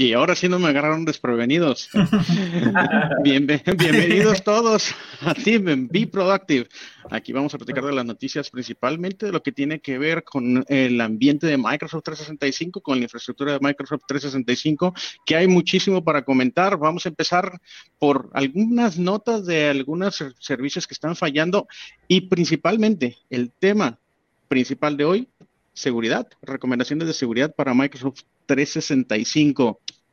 Y ahora sí no me agarraron desprevenidos. bienvenidos todos a Team Be Productive. Aquí vamos a platicar de las noticias principalmente de lo que tiene que ver con el ambiente de Microsoft 365, con la infraestructura de Microsoft 365, que hay muchísimo para comentar. Vamos a empezar por algunas notas de algunos servicios que están fallando y principalmente el tema principal de hoy, seguridad, recomendaciones de seguridad para Microsoft 365.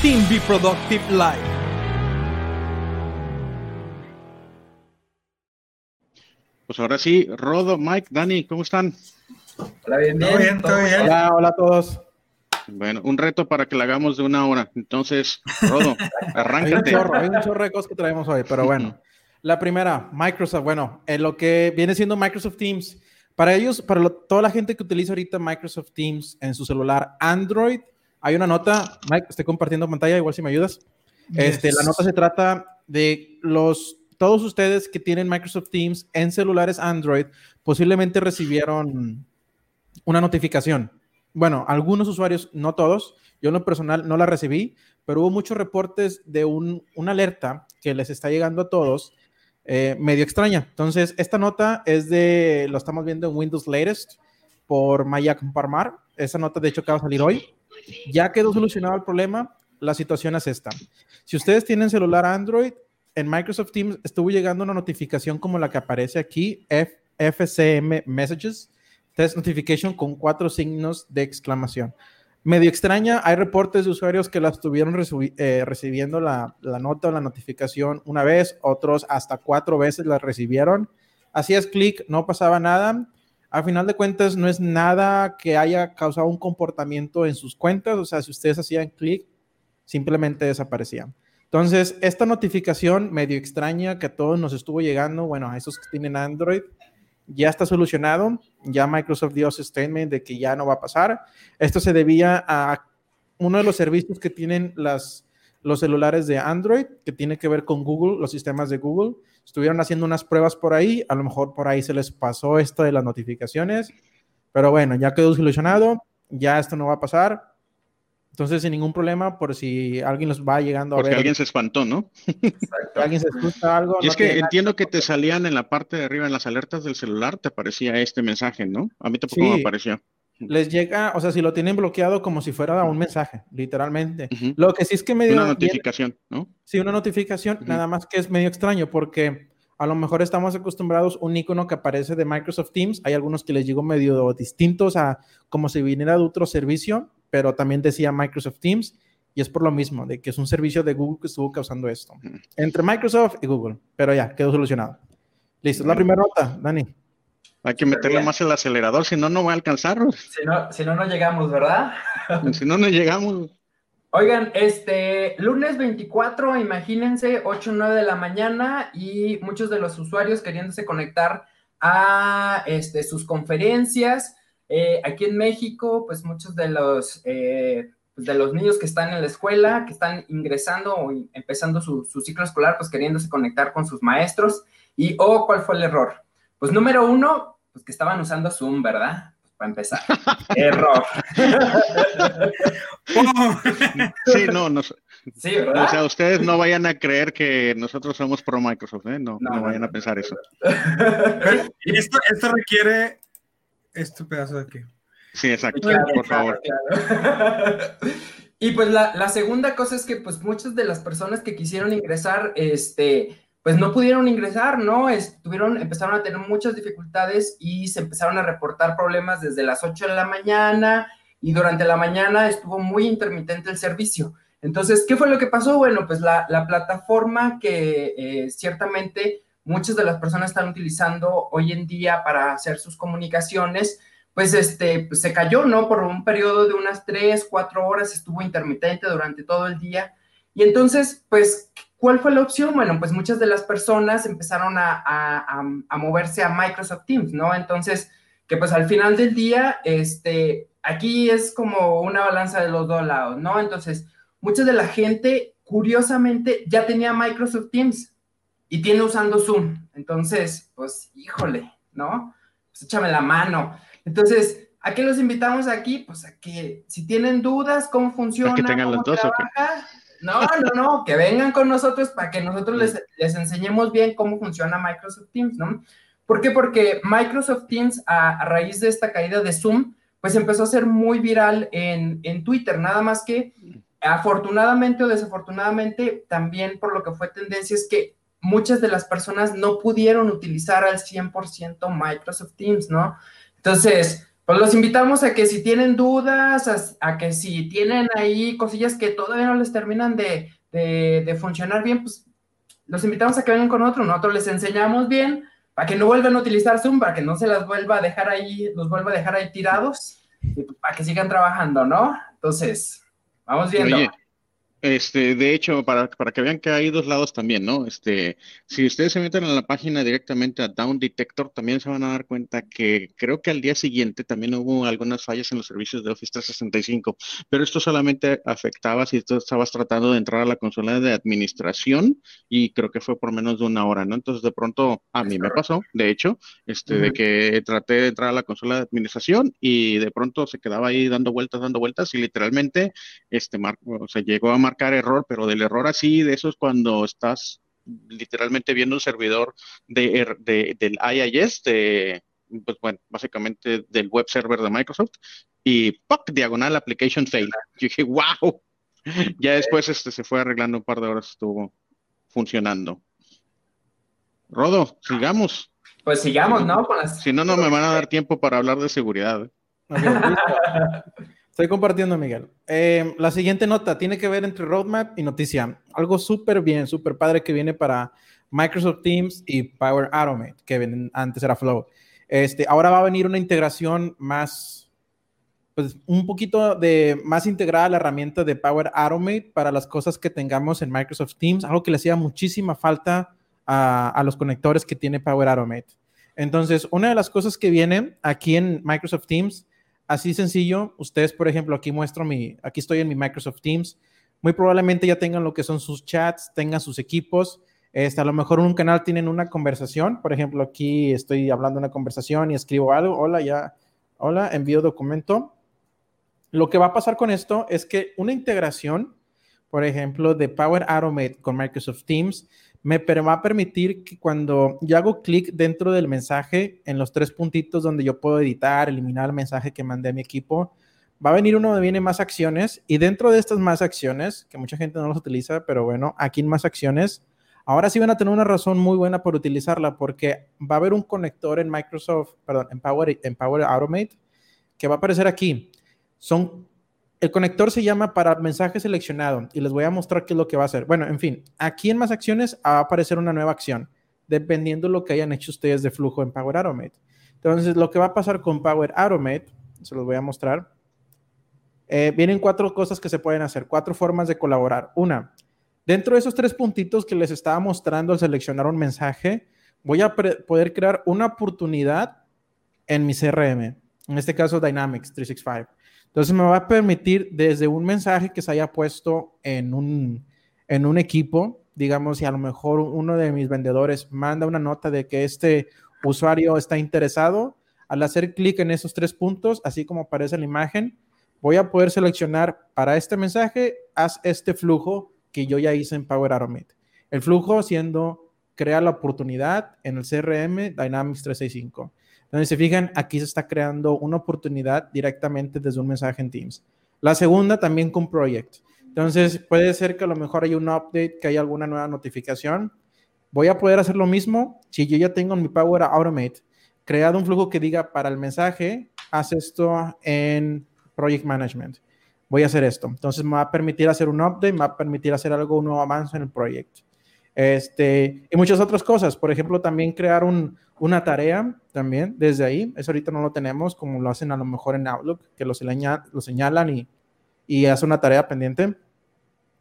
Team Be Productive Live. Pues ahora sí, Rodo, Mike, Dani, ¿cómo están? Hola, bien, bien. ¿Todo bien? Hola, hola a todos. Bueno, un reto para que la hagamos de una hora. Entonces, Rodo, arráncate. Hay un chorro, hay un chorro de cosas que traemos hoy, pero bueno. La primera, Microsoft. Bueno, en lo que viene siendo Microsoft Teams, para ellos, para toda la gente que utiliza ahorita Microsoft Teams en su celular Android, hay una nota, Mike, estoy compartiendo pantalla, igual si me ayudas. Este, la nota se trata de los, todos ustedes que tienen Microsoft Teams en celulares Android, posiblemente recibieron una notificación. Bueno, algunos usuarios, no todos, yo en lo personal no la recibí, pero hubo muchos reportes de un, una alerta que les está llegando a todos eh, medio extraña. Entonces, esta nota es de, lo estamos viendo en Windows Latest por Mayak Parmar. Esa nota, de hecho, acaba de salir hoy. Ya quedó solucionado el problema. La situación es esta. Si ustedes tienen celular Android, en Microsoft Teams estuvo llegando una notificación como la que aparece aquí, FCM Messages, Test Notification con cuatro signos de exclamación medio extraña. Hay reportes de usuarios que la estuvieron eh, recibiendo la, nota o la notificación una vez, otros hasta cuatro veces la recibieron. Hacías clic, no pasaba nada. A final de cuentas, no es nada que haya causado un comportamiento en sus cuentas. O sea, si ustedes hacían clic, simplemente desaparecían. Entonces, esta notificación medio extraña que a todos nos estuvo llegando, bueno, a esos que tienen Android, ya está solucionado, ya Microsoft dio su statement de que ya no va a pasar. Esto se debía a uno de los servicios que tienen las, los celulares de Android, que tiene que ver con Google, los sistemas de Google. Estuvieron haciendo unas pruebas por ahí, a lo mejor por ahí se les pasó esto de las notificaciones, pero bueno, ya quedó solucionado, ya esto no va a pasar. Entonces, sin ningún problema, por si alguien los va llegando a Porque alguien se espantó, ¿no? alguien se escucha algo. Y es que entiendo que te salían en la parte de arriba, en las alertas del celular, te aparecía este mensaje, ¿no? A mí tampoco me apareció. Les llega, o sea, si lo tienen bloqueado como si fuera un mensaje, literalmente. Lo que sí es que me dio... Una notificación, ¿no? Sí, una notificación, nada más que es medio extraño porque a lo mejor estamos acostumbrados a un icono que aparece de Microsoft Teams. Hay algunos que les llegó medio distintos a como si viniera de otro servicio pero también decía Microsoft Teams y es por lo mismo, de que es un servicio de Google que estuvo causando esto. Entre Microsoft y Google, pero ya, quedó solucionado. Listo, la primera nota, Dani. Hay que meterle más el acelerador, si no, no va a alcanzar. Si no, si no, no llegamos, ¿verdad? si no, no llegamos. Oigan, este lunes 24, imagínense, 8 o 9 de la mañana y muchos de los usuarios queriéndose conectar a este, sus conferencias, eh, aquí en México, pues muchos de los, eh, pues, de los niños que están en la escuela, que están ingresando o empezando su, ciclo escolar, pues queriéndose conectar con sus maestros. ¿Y oh, cuál fue el error? Pues número uno, pues que estaban usando Zoom, ¿verdad? Pues, para empezar. error. sí, no, no. Sí, ¿verdad? O sea, ustedes no vayan a creer que nosotros somos pro Microsoft, ¿eh? No, no, vayan a pensar eso. esto, esto requiere este pedazo de aquí. Sí, exacto, por favor. y pues la, segunda cosa es que pues muchas de las personas que quisieron ingresar, este, pues no pudieron ingresar, ¿no? Estuvieron, empezaron a tener muchas dificultades y se empezaron a reportar problemas desde las 8 de la mañana y durante la mañana estuvo muy intermitente el servicio. Entonces, ¿qué fue lo que pasó? Bueno, pues la, plataforma que eh, ciertamente muchas de las personas están utilizando hoy en día para hacer sus comunicaciones, pues este, pues, se cayó, ¿no? Por un periodo de unas tres, cuatro horas, estuvo intermitente durante todo el día. Y entonces, pues, ¿cuál fue la opción? Bueno, pues muchas de las personas empezaron a, a, a moverse a Microsoft Teams, ¿no? Entonces, que pues al final del día, este, aquí es como una balanza de los dos lados, ¿no? Entonces, mucha de la gente, curiosamente, ya tenía Microsoft Teams y tiene usando Zoom. Entonces, pues, híjole, ¿no? Pues échame la mano. Entonces, ¿a qué los invitamos aquí? Pues a que si tienen dudas, cómo funciona, que tengan cómo los trabaja, no, no, no, que vengan con nosotros para que nosotros les, les enseñemos bien cómo funciona Microsoft Teams, ¿no? ¿Por qué? Porque Microsoft Teams, a, raíz de esta caída de Zoom, pues empezó a ser muy viral en, en Twitter, nada más que afortunadamente o desafortunadamente, también por lo que fue tendencia es que muchas de las personas no pudieron utilizar al 100% Microsoft Teams, ¿no? Entonces, pues los invitamos a que si tienen dudas, a, que si tienen ahí cosillas que todavía no les terminan de, de, funcionar bien, pues los invitamos a que vengan con otro, nosotros les enseñamos bien para que no vuelvan a utilizar Zoom, para que no se las vuelva a dejar ahí, los vuelva a dejar ahí tirados, para que sigan trabajando, ¿no? Entonces, vamos viendo. Este, de hecho, para, para que vean que hay dos lados también, ¿no? Este, si ustedes se meten a la página directamente a Down Detector, también se van a dar cuenta que creo que al día siguiente también hubo algunas fallas en los servicios de Office 365, pero esto solamente afectaba si tú estabas tratando de entrar a la consola de administración y creo que fue por menos de una hora, ¿no? Entonces, de pronto, a mí me pasó, de hecho, este, de que traté de entrar a la consola de administración y de pronto se quedaba ahí dando vueltas, dando vueltas y literalmente, este, se llegó a marcar error, pero del error así, de eso es cuando estás literalmente viendo un servidor de, er, de, del IIS, de, pues bueno, básicamente del web server de Microsoft, y ¡poc! diagonal application fail. Yo dije, wow. Ya después este, se fue arreglando un par de horas, estuvo funcionando. Rodo, sigamos. Pues sigamos, ¿no? Si no, no me van a dar tiempo para hablar de seguridad. ¿eh? Estoy compartiendo, Miguel. Eh, la siguiente nota tiene que ver entre roadmap y noticia. Algo súper bien, súper padre que viene para Microsoft Teams y Power Automate, que antes era Flow. Este, ahora va a venir una integración más, pues un poquito de más integrada la herramienta de Power Automate para las cosas que tengamos en Microsoft Teams, algo que le hacía muchísima falta a, a los conectores que tiene Power Automate. Entonces, una de las cosas que viene aquí en Microsoft Teams así sencillo. Ustedes, por ejemplo, aquí muestro mi, aquí estoy en mi Microsoft Teams. Muy probablemente ya tengan lo que son sus chats, tengan sus equipos. Este, a lo mejor en un canal tienen una conversación. Por ejemplo, aquí estoy hablando una conversación y escribo algo. Hola, ya. Hola, envío documento. Lo que va a pasar con esto es que una integración, por ejemplo, de Power Automate con Microsoft Teams, me va a permitir que cuando yo hago clic dentro del mensaje, en los tres puntitos donde yo puedo editar, eliminar el mensaje que mandé a mi equipo, va a venir uno donde viene más acciones y dentro de estas más acciones, que mucha gente no las utiliza, pero bueno, aquí en más acciones, ahora sí van a tener una razón muy buena por utilizarla porque va a haber un conector en Microsoft, perdón, en Power, en Power Automate que va a aparecer aquí. Son el conector se llama para mensaje seleccionado y les voy a mostrar qué es lo que va a hacer. Bueno, en fin, aquí en más acciones va a aparecer una nueva acción, dependiendo de lo que hayan hecho ustedes de flujo en Power Automate. Entonces, lo que va a pasar con Power Automate, se los voy a mostrar. Eh, vienen cuatro cosas que se pueden hacer, cuatro formas de colaborar. Una, dentro de esos tres puntitos que les estaba mostrando al seleccionar un mensaje, voy a poder crear una oportunidad en mi CRM, en este caso Dynamics 365. Entonces me va a permitir desde un mensaje que se haya puesto en un, en un equipo, digamos, si a lo mejor uno de mis vendedores manda una nota de que este usuario está interesado, al hacer clic en esos tres puntos, así como aparece la imagen, voy a poder seleccionar para este mensaje, haz este flujo que yo ya hice en Power Automate. El flujo siendo crea la oportunidad en el CRM Dynamics 365. Entonces, se fijan, aquí se está creando una oportunidad directamente desde un mensaje en Teams. La segunda también con Project. Entonces, puede ser que a lo mejor hay un update, que haya alguna nueva notificación. Voy a poder hacer lo mismo si yo ya tengo en mi Power Automate creado un flujo que diga para el mensaje, haz esto en Project Management. Voy a hacer esto. Entonces, me va a permitir hacer un update, me va a permitir hacer algo, un nuevo avance en el proyecto. Este, y muchas otras cosas. Por ejemplo, también crear un, una tarea también desde ahí. Eso ahorita no lo tenemos como lo hacen a lo mejor en Outlook, que lo, lo señalan y, y hace una tarea pendiente.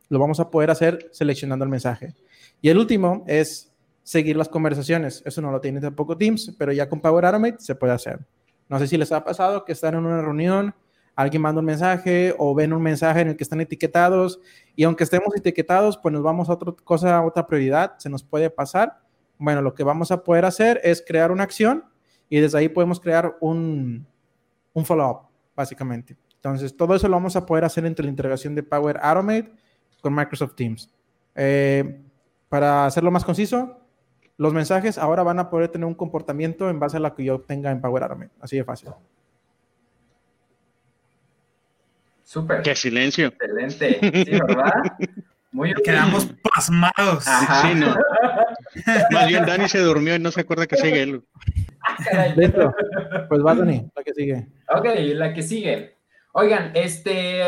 Lo vamos a poder hacer seleccionando el mensaje. Y el último es seguir las conversaciones. Eso no lo tiene tampoco Teams, pero ya con Power Automate se puede hacer. No sé si les ha pasado que están en una reunión, alguien manda un mensaje o ven un mensaje en el que están etiquetados y aunque estemos etiquetados, pues nos vamos a otra cosa, a otra prioridad, se nos puede pasar. Bueno, lo que vamos a poder hacer es crear una acción y desde ahí podemos crear un, un follow-up, básicamente. Entonces, todo eso lo vamos a poder hacer entre la integración de Power Automate con Microsoft Teams. Eh, para hacerlo más conciso, los mensajes ahora van a poder tener un comportamiento en base a lo que yo obtenga en Power Automate. Así de fácil. Súper. Qué silencio. Excelente. Sí, ¿verdad? Muy Quedamos pasmados. Sí, no. Más bien Dani se durmió y no se acuerda que sigue él. Listo. Pues va, Dani, la que sigue. Ok, la que sigue. Oigan, este.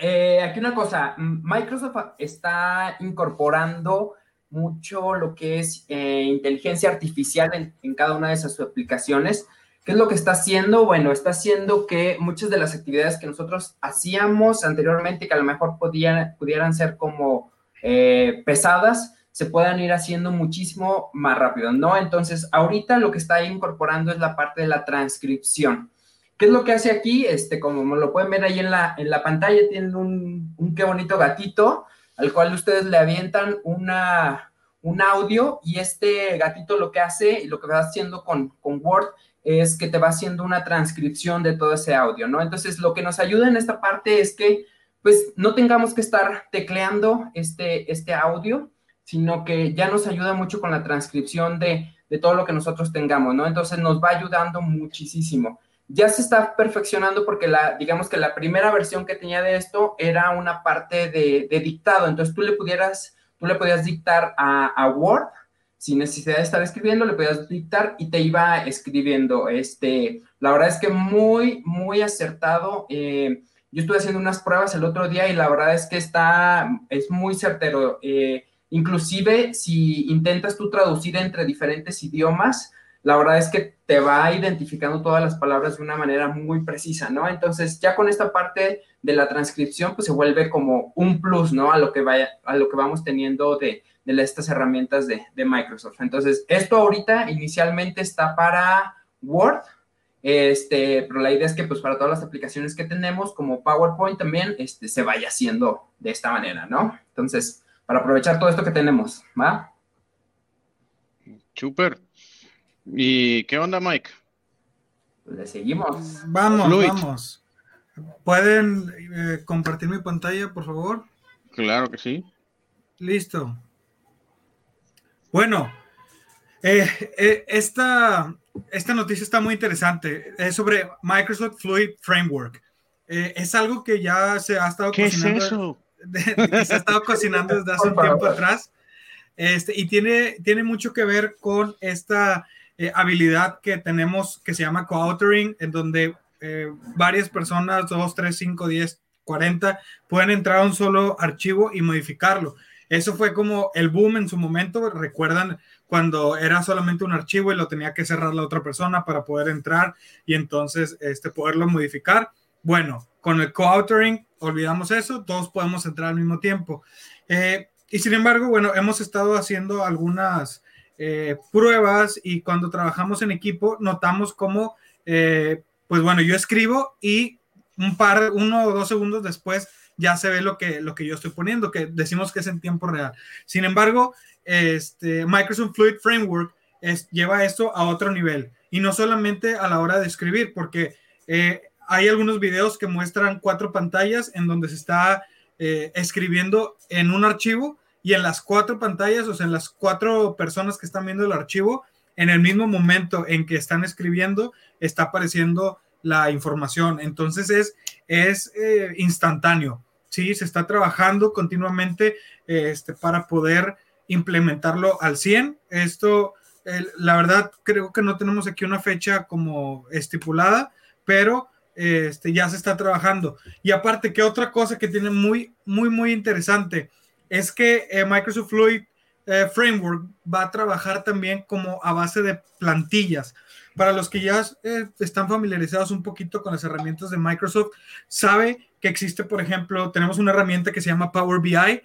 Eh, aquí una cosa. Microsoft está incorporando mucho lo que es eh, inteligencia artificial en, cada una de esas aplicaciones. ¿Qué es lo que está haciendo? Bueno, está haciendo que muchas de las actividades que nosotros hacíamos anteriormente, que a lo mejor podían, pudieran ser como eh, pesadas, se puedan ir haciendo muchísimo más rápido, ¿no? Entonces, ahorita lo que está incorporando es la parte de la transcripción. ¿Qué es lo que hace aquí? Este, como lo pueden ver ahí en la, en la pantalla, tienen un, un qué bonito gatito al cual ustedes le avientan una, un audio y este gatito lo que hace y lo que va haciendo con, con Word es que te va haciendo una transcripción de todo ese audio, ¿no? Entonces, lo que nos ayuda en esta parte es que, pues, no tengamos que estar tecleando este, este audio, sino que ya nos ayuda mucho con la transcripción de, de todo lo que nosotros tengamos, ¿no? Entonces, nos va ayudando muchísimo ya se está perfeccionando porque la, digamos que la primera versión que tenía de esto era una parte de, dictado. Entonces tú le pudieras, tú le podías dictar a, Word sin necesidad de estar escribiendo, le podías dictar y te iba escribiendo. Este, la verdad es que muy, muy acertado. Eh, yo estuve haciendo unas pruebas el otro día y la verdad es que está, es muy certero. Eh, inclusive si intentas tú traducir entre diferentes idiomas, la verdad es que te va identificando todas las palabras de una manera muy precisa, ¿no? Entonces, ya con esta parte de la transcripción, pues se vuelve como un plus, ¿no? A lo que, vaya, a lo que vamos teniendo de, estas herramientas de, Microsoft. Entonces, esto ahorita inicialmente está para Word, este, pero la idea es que pues para todas las aplicaciones que tenemos, como PowerPoint también, este, se vaya haciendo de esta manera, ¿no? Entonces, para aprovechar todo esto que tenemos, ¿va? Súper. ¿Y qué onda, Mike? Pues le seguimos. Vamos, vamos. ¿Pueden eh, compartir mi pantalla, por favor? Claro que sí. Listo. Bueno, eh, eh, esta, esta noticia está muy interesante. Es sobre Microsoft Fluid Framework. es algo que ya se ha estado ¿Qué cocinando. Es eso? Se ha estado cocinando desde hace un tiempo atrás. Este, y tiene, tiene mucho que ver con esta eh, habilidad que tenemos que se llama co-authoring, en donde eh, varias personas, 2, 3, 5, 10, 40, pueden entrar a un solo archivo y modificarlo. Eso fue como el boom en su momento. Recuerdan cuando era solamente un archivo y lo tenía que cerrar la otra persona para poder entrar y entonces este, poderlo modificar. Bueno, con el co-authoring olvidamos eso, todos podemos entrar al mismo tiempo. Eh, y sin embargo, bueno, hemos estado haciendo algunas eh, pruebas y cuando trabajamos en equipo notamos como, eh, pues bueno, yo escribo y un par, uno o dos segundos después ya se ve lo que, lo que yo estoy poniendo, que decimos que es en tiempo real. Sin embargo, este, Microsoft Fluid Framework lleva esto a otro nivel y no solamente a la hora de escribir, porque hay algunos videos que muestran cuatro pantallas en donde se está escribiendo en un archivo y en las cuatro pantallas, o sea, en las cuatro personas que están viendo el archivo, en el mismo momento en que están escribiendo, está apareciendo la información. Entonces es, es eh, instantáneo, ¿sí? Se está trabajando continuamente este, para poder implementarlo al 100. Esto, la verdad, creo que no tenemos aquí una fecha como estipulada, pero este, ya se está trabajando. Y aparte, que otra cosa que tiene muy, muy, muy interesante, es que eh, Microsoft Fluid eh, Framework va a trabajar también como a base de plantillas. Para los que ya eh, están familiarizados un poquito con las herramientas de Microsoft, sabe que existe, por ejemplo, tenemos una herramienta que se llama Power BI,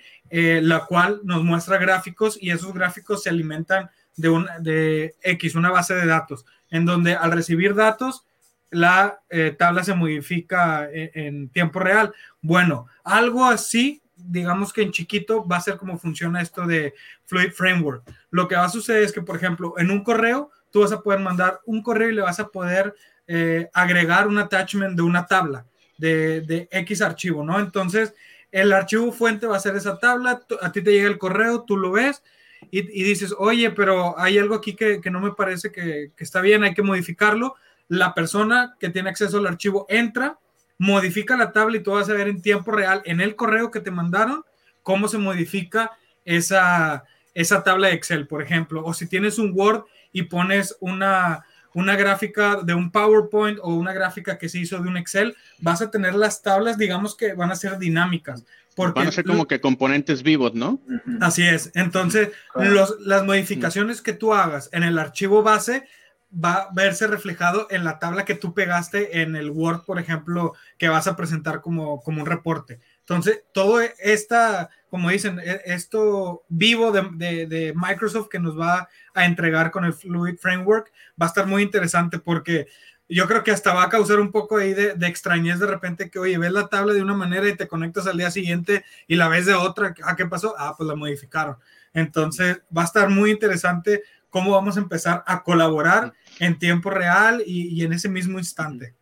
la cual nos muestra gráficos y esos gráficos se alimentan de, un, de X, una base de datos, en donde al recibir datos, la tabla se modifica en, en tiempo real. Bueno, algo así digamos que en chiquito va a ser como funciona esto de Fluid Framework. Lo que va a suceder es que, por ejemplo, en un correo, tú vas a poder mandar un correo y le vas a poder eh, agregar un attachment de una tabla de, X archivo, ¿no? Entonces, el archivo fuente va a ser esa tabla, a ti te llega el correo, tú lo ves y, dices, oye, pero hay algo aquí que, no me parece que, que está bien, hay que modificarlo. La persona que tiene acceso al archivo entra, modifica la tabla y tú vas a ver en tiempo real en el correo que te mandaron cómo se modifica esa, esa tabla de Excel, por ejemplo. O si tienes un Word y pones una, una gráfica de un PowerPoint o una gráfica que se hizo de un Excel, vas a tener las tablas, digamos que van a ser dinámicas. Porque van a ser como que componentes vivos, ¿no? Así es. Entonces, los, las modificaciones que tú hagas en el archivo base va a verse reflejado en la tabla que tú pegaste en el Word, por ejemplo, que vas a presentar como, como un reporte. Entonces, todo esta, como dicen, e, esto vivo de, de, Microsoft que nos va a entregar con el Fluid Framework va a estar muy interesante porque yo creo que hasta va a causar un poco ahí de, de, extrañez de repente que, oye, ves la tabla de una manera y te conectas al día siguiente y la ves de otra. ¿Ah, qué pasó? Ah, pues la modificaron. Entonces, va a estar muy interesante cómo vamos a empezar a colaborar en tiempo real y, en ese mismo instante.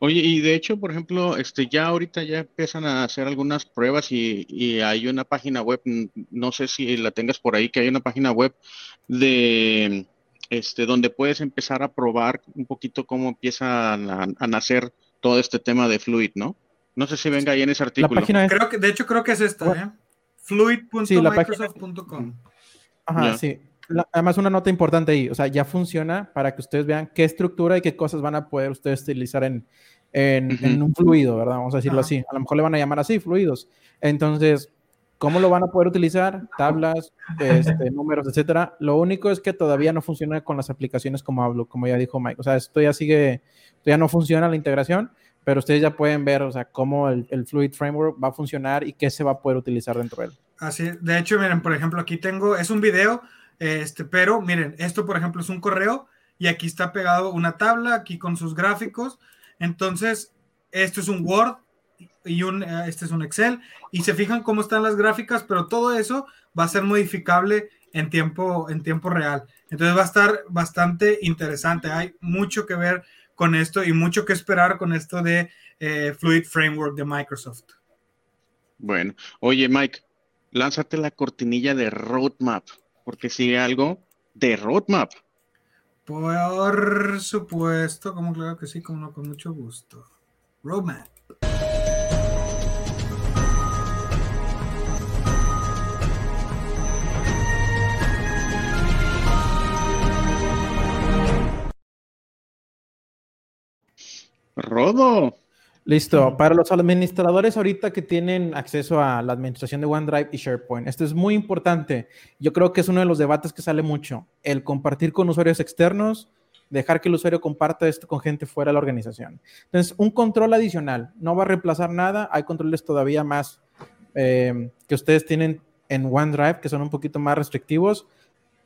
Oye, y de hecho, por ejemplo, este, ya ahorita ya empiezan a hacer algunas pruebas y, hay una página web, no sé si la tengas por ahí, que hay una página web de este, donde puedes empezar a probar un poquito cómo empieza a, nacer todo este tema de Fluid, ¿no? No sé si venga ahí en ese artículo. creo que, de hecho, creo que es esta, ¿eh? Fluid.microsoft.com. Ajá, sí además, una nota importante ahí, o sea, ya funciona para que ustedes vean qué estructura y qué cosas van a poder ustedes utilizar en, en, un fluido, ¿verdad? Vamos a decirlo así. A lo mejor le van a llamar así, fluidos. Entonces, ¿cómo lo van a poder utilizar? Tablas, este, números, etcétera. Lo único es que todavía no funciona con las aplicaciones como hablo, como ya dijo Mike. O sea, esto ya sigue, todavía no funciona la integración, pero ustedes ya pueden ver, o sea, cómo el, el Fluid Framework va a funcionar y qué se va a poder utilizar dentro de él. Así, de hecho, miren, por ejemplo, aquí tengo, es un video este, pero miren, esto por ejemplo es un correo y aquí está pegado una tabla, aquí con sus gráficos. Entonces, esto es un Word y un, eh, este es un Excel. Y se fijan cómo están las gráficas, pero todo eso va a ser modificable en tiempo, en tiempo real. Entonces va a estar bastante interesante. Hay mucho que ver con esto y mucho que esperar con esto de eh, Fluid Framework de Microsoft. Bueno, oye Mike, lánzate la cortinilla de roadmap porque sigue algo de roadmap. Por supuesto, como claro que sí, como no, con mucho gusto. Roadmap. Rodo. Listo. Para los administradores ahorita que tienen acceso a la administración de OneDrive y SharePoint, esto es muy importante. Yo creo que es uno de los debates que sale mucho. El compartir con usuarios externos, dejar que el usuario comparta esto con gente fuera de la organización. Entonces, un control adicional no va a reemplazar nada. Hay controles todavía más eh, que ustedes tienen en OneDrive que son un poquito más restrictivos.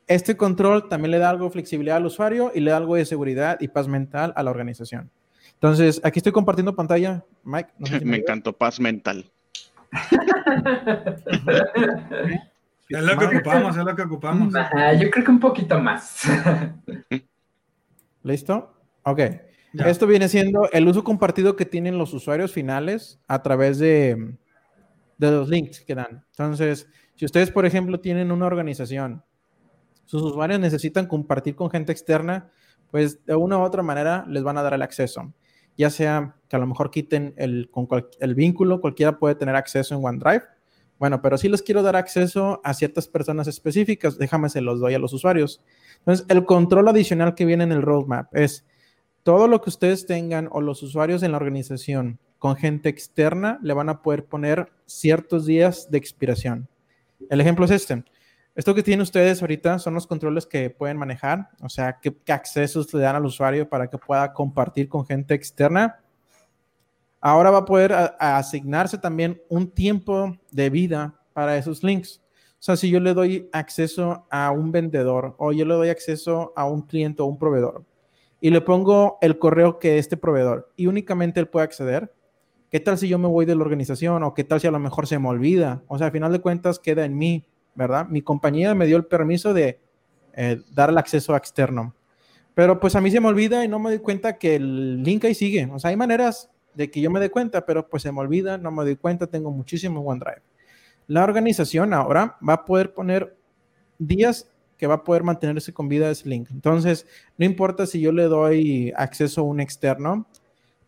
Este control también le da algo de flexibilidad al usuario y le da algo de seguridad y paz mental a la organización. Entonces, aquí estoy compartiendo pantalla, Mike. me, encantó paz mental. es lo que ocupamos, es lo que ocupamos. yo creo que un poquito más. ¿Listo? Ok. Esto viene siendo el uso compartido que tienen los usuarios finales a través de, de los links que dan. Entonces, si ustedes, por ejemplo, tienen una organización, sus usuarios necesitan compartir con gente externa, pues de una u otra manera les van a dar el acceso ya sea que a lo mejor quiten el, con el vínculo, cualquiera puede tener acceso en OneDrive. Bueno, pero si les quiero dar acceso a ciertas personas específicas, déjame se los doy a los usuarios. Entonces, el control adicional que viene en el roadmap es todo lo que ustedes tengan o los usuarios en la organización con gente externa le van a poder poner ciertos días de expiración. El ejemplo es este. Esto que tienen ustedes ahorita son los controles que pueden manejar, o sea, qué, accesos le dan al usuario para que pueda compartir con gente externa. Ahora va a poder asignarse también un tiempo de vida para esos links. O sea, si yo le doy acceso a un vendedor o yo le doy acceso a un cliente o un proveedor y le pongo el correo que este proveedor y únicamente él puede acceder, ¿qué tal si yo me voy de la organización o qué tal si a lo mejor se me olvida? O sea, al final de cuentas queda en mí ¿verdad? Mi compañía me dio el permiso de eh, dar el acceso externo. Pero pues a mí se me olvida y no me doy cuenta que el link ahí sigue. O sea, hay maneras de que yo me dé cuenta, pero pues se me olvida, no me doy cuenta, tengo muchísimo OneDrive. La organización ahora va a poder poner días que va a poder mantenerse con vida ese link. Entonces, no importa si yo le doy acceso a un externo,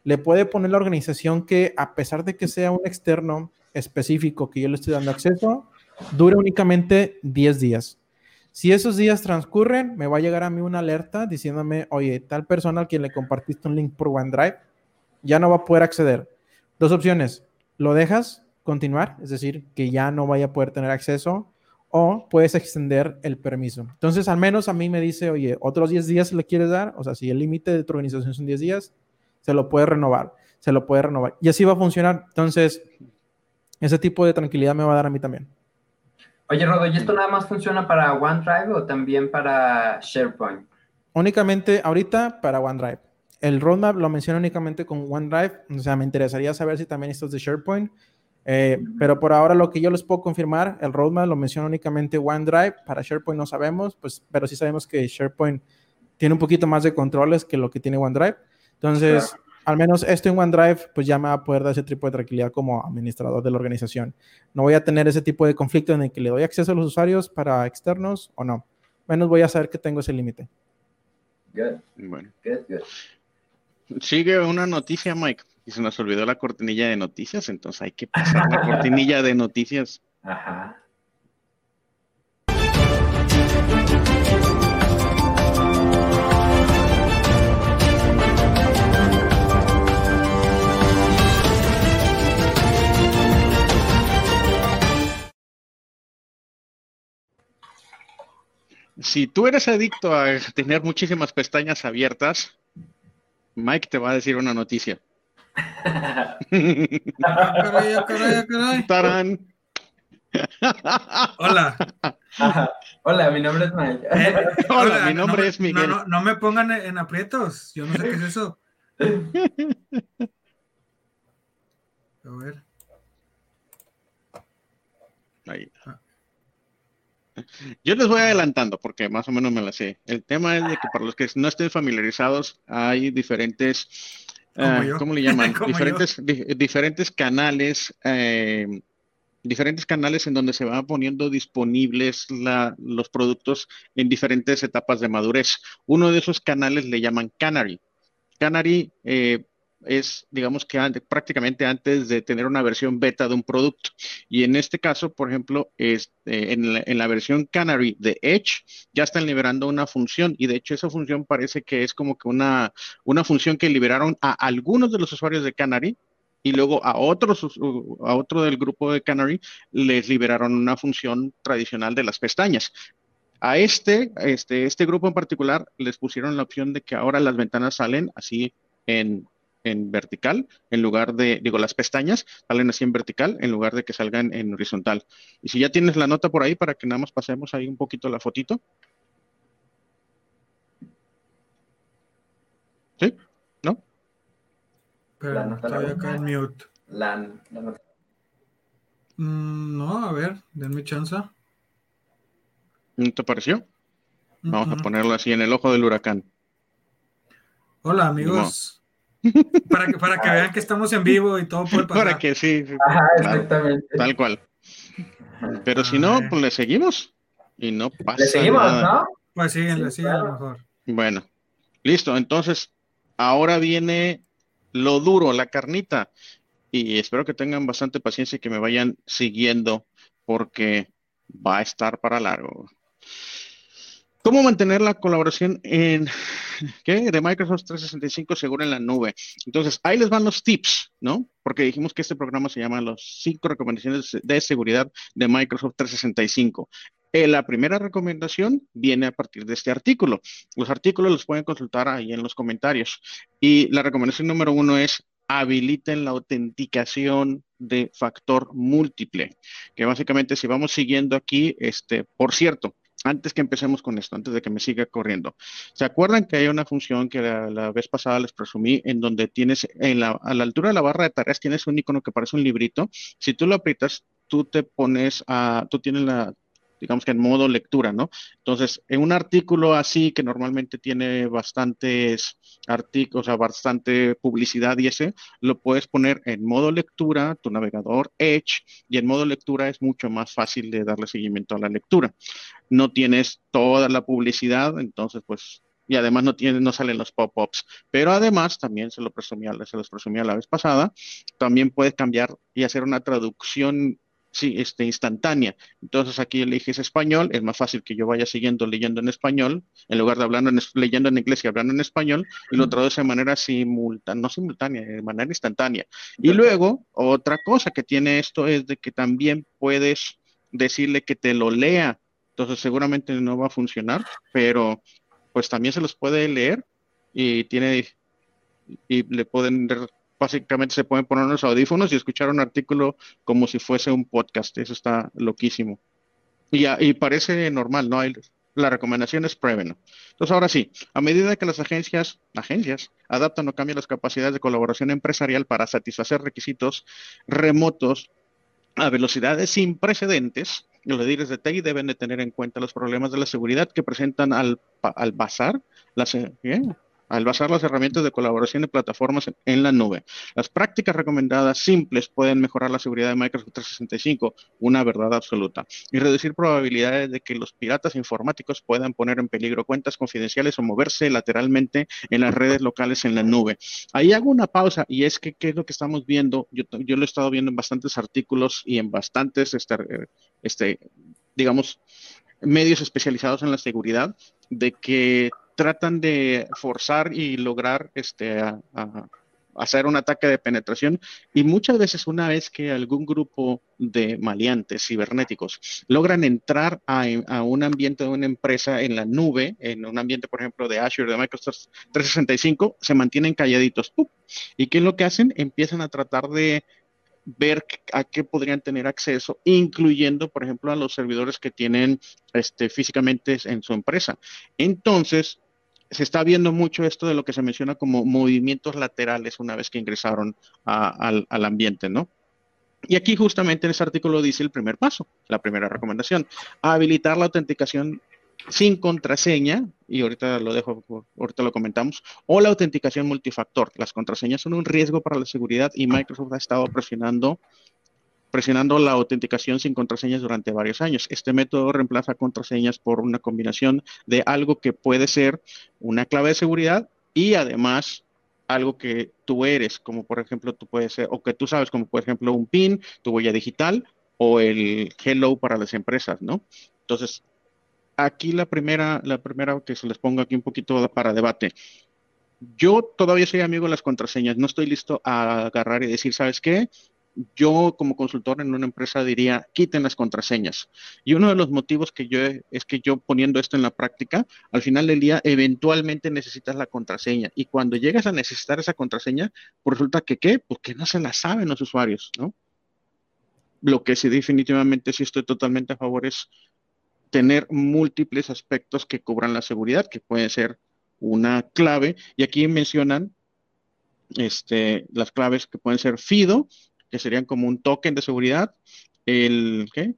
le puede poner la organización que a pesar de que sea un externo específico que yo le estoy dando acceso, dura únicamente 10 días. Si esos días transcurren, me va a llegar a mí una alerta diciéndome, oye, tal persona al quien le compartiste un link por OneDrive ya no va a poder acceder. Dos opciones, lo dejas continuar, es decir, que ya no vaya a poder tener acceso, o puedes extender el permiso. Entonces, al menos a mí me dice, oye, otros 10 días le quieres dar, o sea, si el límite de tu organización son 10 días, se lo puede renovar, se lo puede renovar. Y así va a funcionar. Entonces, ese tipo de tranquilidad me va a dar a mí también. Oye, Rodo, ¿y esto nada más funciona para OneDrive o también para SharePoint? Únicamente ahorita para OneDrive. El roadmap lo menciona únicamente con OneDrive, o sea, me interesaría saber si también esto es de SharePoint, eh, pero por ahora lo que yo les puedo confirmar, el roadmap lo menciona únicamente OneDrive, para SharePoint no sabemos, pues, pero sí sabemos que SharePoint tiene un poquito más de controles que lo que tiene OneDrive. Entonces, al menos esto en OneDrive, pues ya me va a poder dar ese tipo de tranquilidad como administrador de la organización. No voy a tener ese tipo de conflicto en el que le doy acceso a los usuarios para externos o no. Menos voy a saber que tengo ese límite. Bueno. Sigue una noticia, Mike. Y se nos olvidó la cortinilla de noticias, entonces hay que pasar la cortinilla de noticias. Ajá. Si tú eres adicto a tener muchísimas pestañas abiertas, Mike te va a decir una noticia. Hola. Hola, mi nombre es Mike. Eh, hola, mi nombre es Miguel. No, me pongan en aprietos. Yo no sé qué es eso. A ver. Ahí. Yo les voy adelantando porque más o menos me la sé. El tema es de que para los que no estén familiarizados, hay diferentes, uh, ¿cómo le llaman? diferentes, diferentes canales, eh, diferentes canales en donde se van poniendo disponibles los productos en diferentes etapas de madurez. Uno de esos canales le llaman Canary. Canary eh, es, digamos que prácticamente antes de tener una versión beta de un producto. Y en este caso, por ejemplo, este, en, la, versión Canary de Edge ya están liberando una función y de hecho esa función parece que es como que una, una función que liberaron a algunos de los usuarios de Canary y luego a otros a otro del grupo de Canary les liberaron una función tradicional de las pestañas. A este, este, este grupo en particular les pusieron la opción de que ahora las ventanas salen así en, en vertical en lugar de, digo, las pestañas salen así en vertical en lugar de que salgan en horizontal. Y si ya tienes la nota por ahí para que nada más pasemos ahí un poquito la fotito. ¿Sí? ¿No? Pero estoy acá en mute. La, nota. Mm, no, a ver, denme chance. ¿No te pareció? Vamos a ponerlo así en el ojo del huracán. Hola amigos. Para que, para que vean que estamos en vivo y todo puede pasar. Para que sí. exactamente. Tal, cual. Pero si no, pues le seguimos. Y no pasa Le seguimos, ¿no? Pues sí, le siguen a lo mejor. Bueno, listo. Entonces, ahora viene lo duro, la carnita. Y espero que tengan bastante paciencia y que me vayan siguiendo porque va a estar para largo. ¿Cómo mantener la colaboración en, ¿qué? de Microsoft 365 seguro en la nube? Entonces, ahí les van los tips, ¿no? Porque dijimos que este programa se llama los cinco recomendaciones de seguridad de Microsoft 365. Eh, la primera recomendación viene a partir de este artículo. Los artículos los pueden consultar ahí en los comentarios. Y la recomendación número uno es habiliten la autenticación de factor múltiple, que básicamente si vamos siguiendo aquí, este, por cierto, antes que empecemos con esto, antes de que me siga corriendo, ¿se acuerdan que hay una función que la, vez pasada les presumí en donde tienes en la, a la altura de la barra de tareas tienes un icono que parece un librito? Si tú lo aprietas, tú te pones a, tú tienes la, digamos que en modo lectura, ¿no? Entonces, en un artículo así que normalmente tiene bastantes artículos, o sea, bastante publicidad y ese, lo puedes poner en modo lectura, tu navegador Edge, y en modo lectura es mucho más fácil de darle seguimiento a la lectura. No tienes toda la publicidad, entonces, pues y además no tiene, no salen los pop-ups. Pero además, también se lo presumía, se los presumía la vez pasada, también puedes cambiar y hacer una traducción sí, este, instantánea. Entonces aquí eliges español, es más fácil que yo vaya siguiendo leyendo en español, en lugar de hablando en, leyendo en inglés y hablando en español, y lo traduce de manera simultánea, no simultánea, de manera instantánea. Y luego, otra cosa que tiene esto es de que también puedes decirle que te lo lea. Entonces seguramente no va a funcionar, pero pues también se los puede leer y tiene y le pueden básicamente se pueden poner los audífonos y escuchar un artículo como si fuese un podcast. Eso está loquísimo. Y, y parece normal, ¿no? Hay, la recomendación es pruébeno. Entonces, ahora sí, a medida que las agencias, adaptan o cambian las capacidades de colaboración empresarial para satisfacer requisitos remotos a velocidades sin precedentes, los líderes de TI deben de tener en cuenta los problemas de la seguridad que presentan al, al basar las, ¿eh? Al basar las herramientas de colaboración de plataformas en la nube. Las prácticas recomendadas simples pueden mejorar la seguridad de Microsoft 365, una verdad absoluta, y reducir probabilidades de que los piratas informáticos puedan poner en peligro cuentas confidenciales o moverse lateralmente en las redes locales en la nube. Ahí hago una pausa y es que, ¿qué es lo que estamos viendo? Yo, lo he estado viendo en bastantes artículos y en bastantes, este, este digamos, medios especializados en la seguridad, de que tratan de forzar y lograr este, hacer un ataque de penetración y muchas veces una vez que algún grupo de maleantes cibernéticos logran entrar a, un ambiente de una empresa en la nube, en un ambiente por ejemplo de Azure, de Microsoft 365, se mantienen calladitos. ¿Y qué es lo que hacen? Empiezan a tratar de ver a qué podrían tener acceso, incluyendo, por ejemplo, a los servidores que tienen este, físicamente en su empresa. Entonces, se está viendo mucho esto de lo que se menciona como movimientos laterales una vez que ingresaron al, ambiente, ¿no? Y aquí justamente en este artículo dice el primer paso, la primera recomendación, habilitar la autenticación sin contraseña, y ahorita lo dejo, ahorita lo comentamos, o la autenticación multifactor. Las contraseñas son un riesgo para la seguridad y Microsoft ha estado presionando presionando la autenticación sin contraseñas durante varios años. Este método reemplaza contraseñas por una combinación de algo que puede ser una clave de seguridad y además algo que tú eres, como por ejemplo tú puedes ser, o que tú sabes, como por ejemplo un PIN, tu huella digital o el hello para las empresas, ¿no? Entonces, aquí la primera, la primera que se les pongo aquí un poquito para debate. Yo todavía soy amigo de las contraseñas, no estoy listo a agarrar y decir, ¿sabes qué? Yo como consultor en una empresa diría, quiten las contraseñas. Y uno de los motivos que yo es que yo poniendo esto en la práctica, al final del día eventualmente necesitas la contraseña. Y cuando llegas a necesitar esa contraseña, pues resulta que qué, porque no se la saben los usuarios, ¿no? Lo que sí definitivamente sí estoy totalmente a favor es tener múltiples aspectos que cubran la seguridad, que puede ser una clave. Y aquí mencionan este, las claves que pueden ser FIDO, que serían como un token de seguridad, el, ¿qué?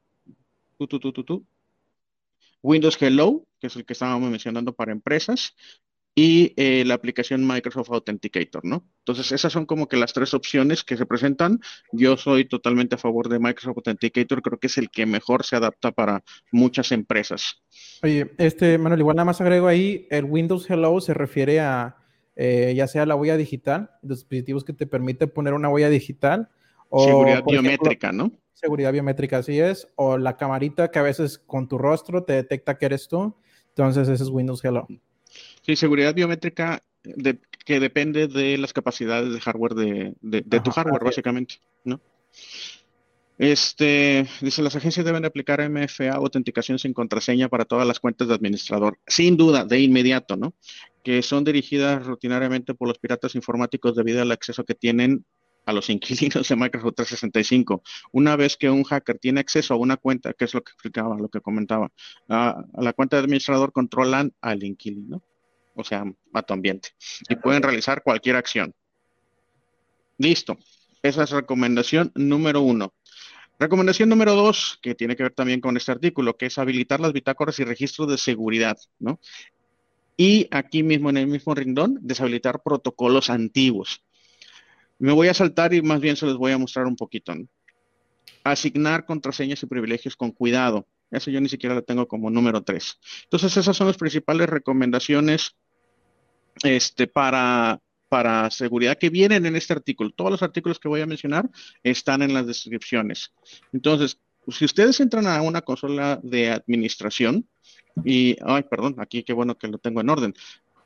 Windows Hello, que es el que estábamos mencionando para empresas, y eh, la aplicación Microsoft Authenticator, ¿no? Entonces, esas son como que las tres opciones que se presentan. Yo soy totalmente a favor de Microsoft Authenticator, creo que es el que mejor se adapta para muchas empresas. Oye, este, Manuel, igual nada más agrego ahí, el Windows Hello se refiere a eh, ya sea la huella digital, dispositivos que te permiten poner una huella digital, seguridad biométrica, ¿no? Seguridad biométrica, así es. O la camarita que a veces con tu rostro te detecta que eres tú. Entonces, ese es Windows Hello. Sí, seguridad biométrica que depende de las capacidades de hardware de, tu hardware, básicamente, ¿no? Este, dice, las agencias deben aplicar MFA autenticación sin contraseña para todas las cuentas de administrador. Sin duda, de inmediato, ¿no? Que son dirigidas rutinariamente por los piratas informáticos debido al acceso que tienen a los inquilinos de Microsoft 365. Una vez que un hacker tiene acceso a una cuenta, que es lo que explicaba, lo que comentaba, a, la cuenta de administrador controlan al inquilino, o sea, a tu ambiente, y pueden realizar cualquier acción. Listo. Esa es recomendación número uno. Recomendación número dos, que tiene que ver también con este artículo, que es habilitar las bitácoras y registros de seguridad, ¿no? Y aquí mismo, en el mismo rindón, deshabilitar protocolos antiguos. Me voy a saltar y más bien se les voy a mostrar un poquito. Asignar contraseñas y privilegios con cuidado. Eso yo ni siquiera lo tengo como número tres. Entonces, esas son las principales recomendaciones este, para, para seguridad que vienen en este artículo. Todos los artículos que voy a mencionar están en las descripciones. Entonces, si ustedes entran a una consola de administración, y, ay, perdón, aquí qué bueno que lo tengo en orden,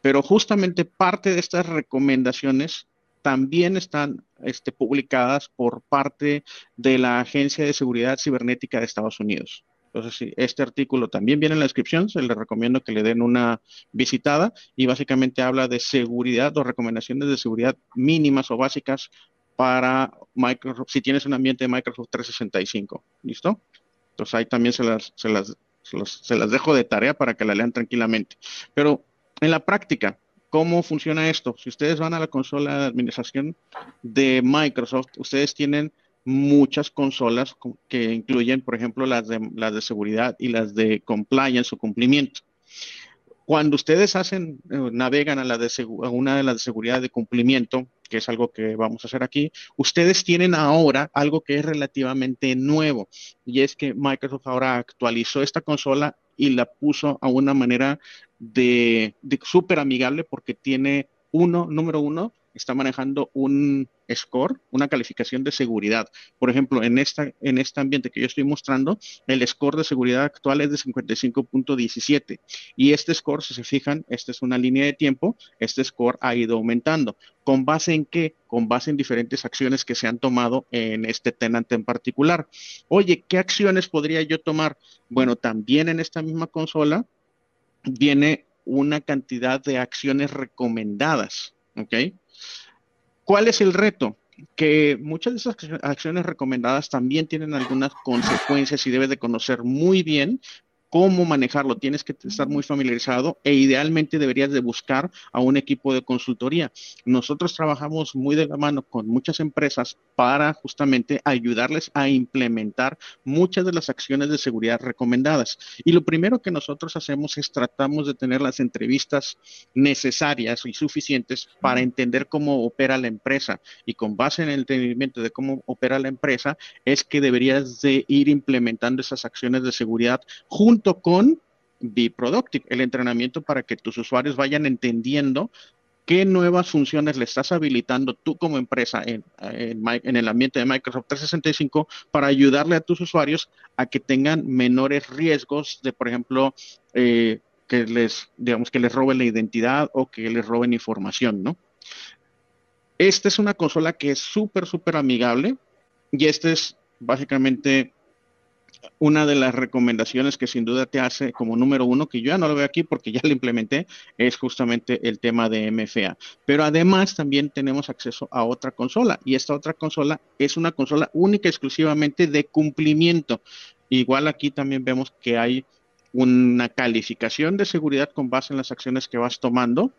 pero justamente parte de estas recomendaciones también están este, publicadas por parte de la Agencia de Seguridad Cibernética de Estados Unidos. Entonces, este artículo también viene en la descripción, se les recomiendo que le den una visitada y básicamente habla de seguridad o recomendaciones de seguridad mínimas o básicas para Microsoft, si tienes un ambiente de Microsoft 365. ¿Listo? Entonces ahí también se las, se las, se las dejo de tarea para que la lean tranquilamente. Pero en la práctica, ¿Cómo funciona esto? Si ustedes van a la consola de administración de Microsoft, ustedes tienen muchas consolas que incluyen, por ejemplo, las de, seguridad y las de compliance o cumplimiento. Cuando ustedes hacen, eh, navegan a, la de a una de las de seguridad de cumplimiento, que es algo que vamos a hacer aquí, ustedes tienen ahora algo que es relativamente nuevo, y es que Microsoft ahora actualizó esta consola y la puso a una manera de, súper amigable porque tiene uno, número uno, está manejando un score, una calificación de seguridad. Por ejemplo, en, esta, en este ambiente que yo estoy mostrando, el score de seguridad actual es de 55.17 y este score, si se fijan, esta es una línea de tiempo, este score ha ido aumentando. ¿Con base en qué? Con base en diferentes acciones que se han tomado en este tenante en particular. Oye, ¿qué acciones podría yo tomar? Bueno, también en esta misma consola viene una cantidad de acciones recomendadas, ¿ok? ¿Cuál es el reto? Que muchas de esas acciones recomendadas también tienen algunas consecuencias y debes de conocer muy bien cómo manejarlo. Tienes que estar muy familiarizado e idealmente deberías de buscar a un equipo de consultoría. Nosotros trabajamos muy de la mano con muchas empresas para justamente ayudarles a implementar muchas de las acciones de seguridad recomendadas. Y lo primero que nosotros hacemos es tratamos de tener las entrevistas necesarias y suficientes para entender cómo opera la empresa. Y con base en el entendimiento de cómo opera la empresa, es que deberías de ir implementando esas acciones de seguridad junto con Be Productive, el entrenamiento para que tus usuarios vayan entendiendo qué nuevas funciones le estás habilitando tú como empresa en, el ambiente de Microsoft 365 para ayudarle a tus usuarios a que tengan menores riesgos de, por ejemplo, eh, que les, digamos, que les roben la identidad o que les roben información, ¿no? Esta es una consola que es súper, súper amigable y este es básicamente una de las recomendaciones que sin duda te hace como número uno, que yo ya no lo veo aquí porque ya lo implementé, es justamente el tema de MFA. Pero además también tenemos acceso a otra consola y esta otra consola es una consola única exclusivamente de cumplimiento. Igual aquí también vemos que hay una calificación de seguridad con base en las acciones que vas tomando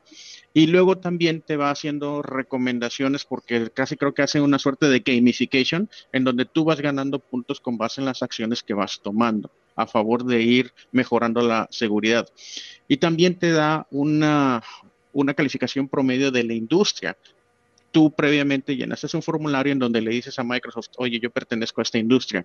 y luego también te va haciendo recomendaciones porque casi creo que hace una suerte de gamification en donde tú vas ganando puntos con base en las acciones que vas tomando a favor de ir mejorando la seguridad. Y también te da una, una calificación promedio de la industria tú previamente llenaste un formulario en donde le dices a Microsoft, oye, yo pertenezco a esta industria.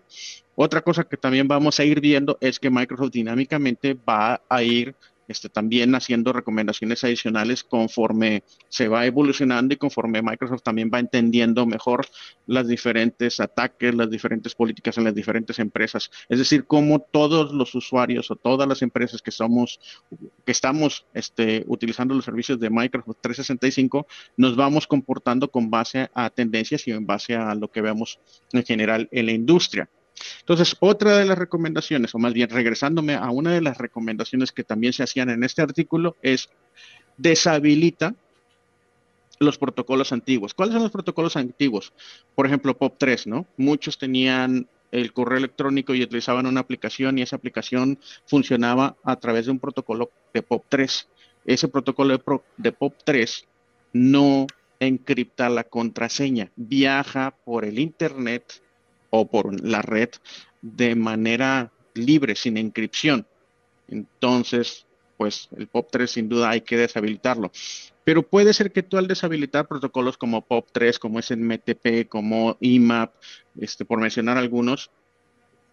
Otra cosa que también vamos a ir viendo es que Microsoft dinámicamente va a ir este, también haciendo recomendaciones adicionales conforme se va evolucionando y conforme Microsoft también va entendiendo mejor las diferentes ataques, las diferentes políticas en las diferentes empresas. Es decir, cómo todos los usuarios o todas las empresas que somos, que estamos este, utilizando los servicios de Microsoft 365, nos vamos comportando con base a tendencias y en base a lo que vemos en general en la industria. Entonces, otra de las recomendaciones, o más bien regresándome a una de las recomendaciones que también se hacían en este artículo, es deshabilita los protocolos antiguos. ¿Cuáles son los protocolos antiguos? Por ejemplo, POP3, ¿no? Muchos tenían el correo electrónico y utilizaban una aplicación y esa aplicación funcionaba a través de un protocolo de POP3. Ese protocolo de, de POP3 no encripta la contraseña, viaja por el Internet o por la red de manera libre, sin encripción. Entonces, pues el POP3 sin duda hay que deshabilitarlo. Pero puede ser que tú al deshabilitar protocolos como POP3, como SNMTP, como IMAP, este, por mencionar algunos,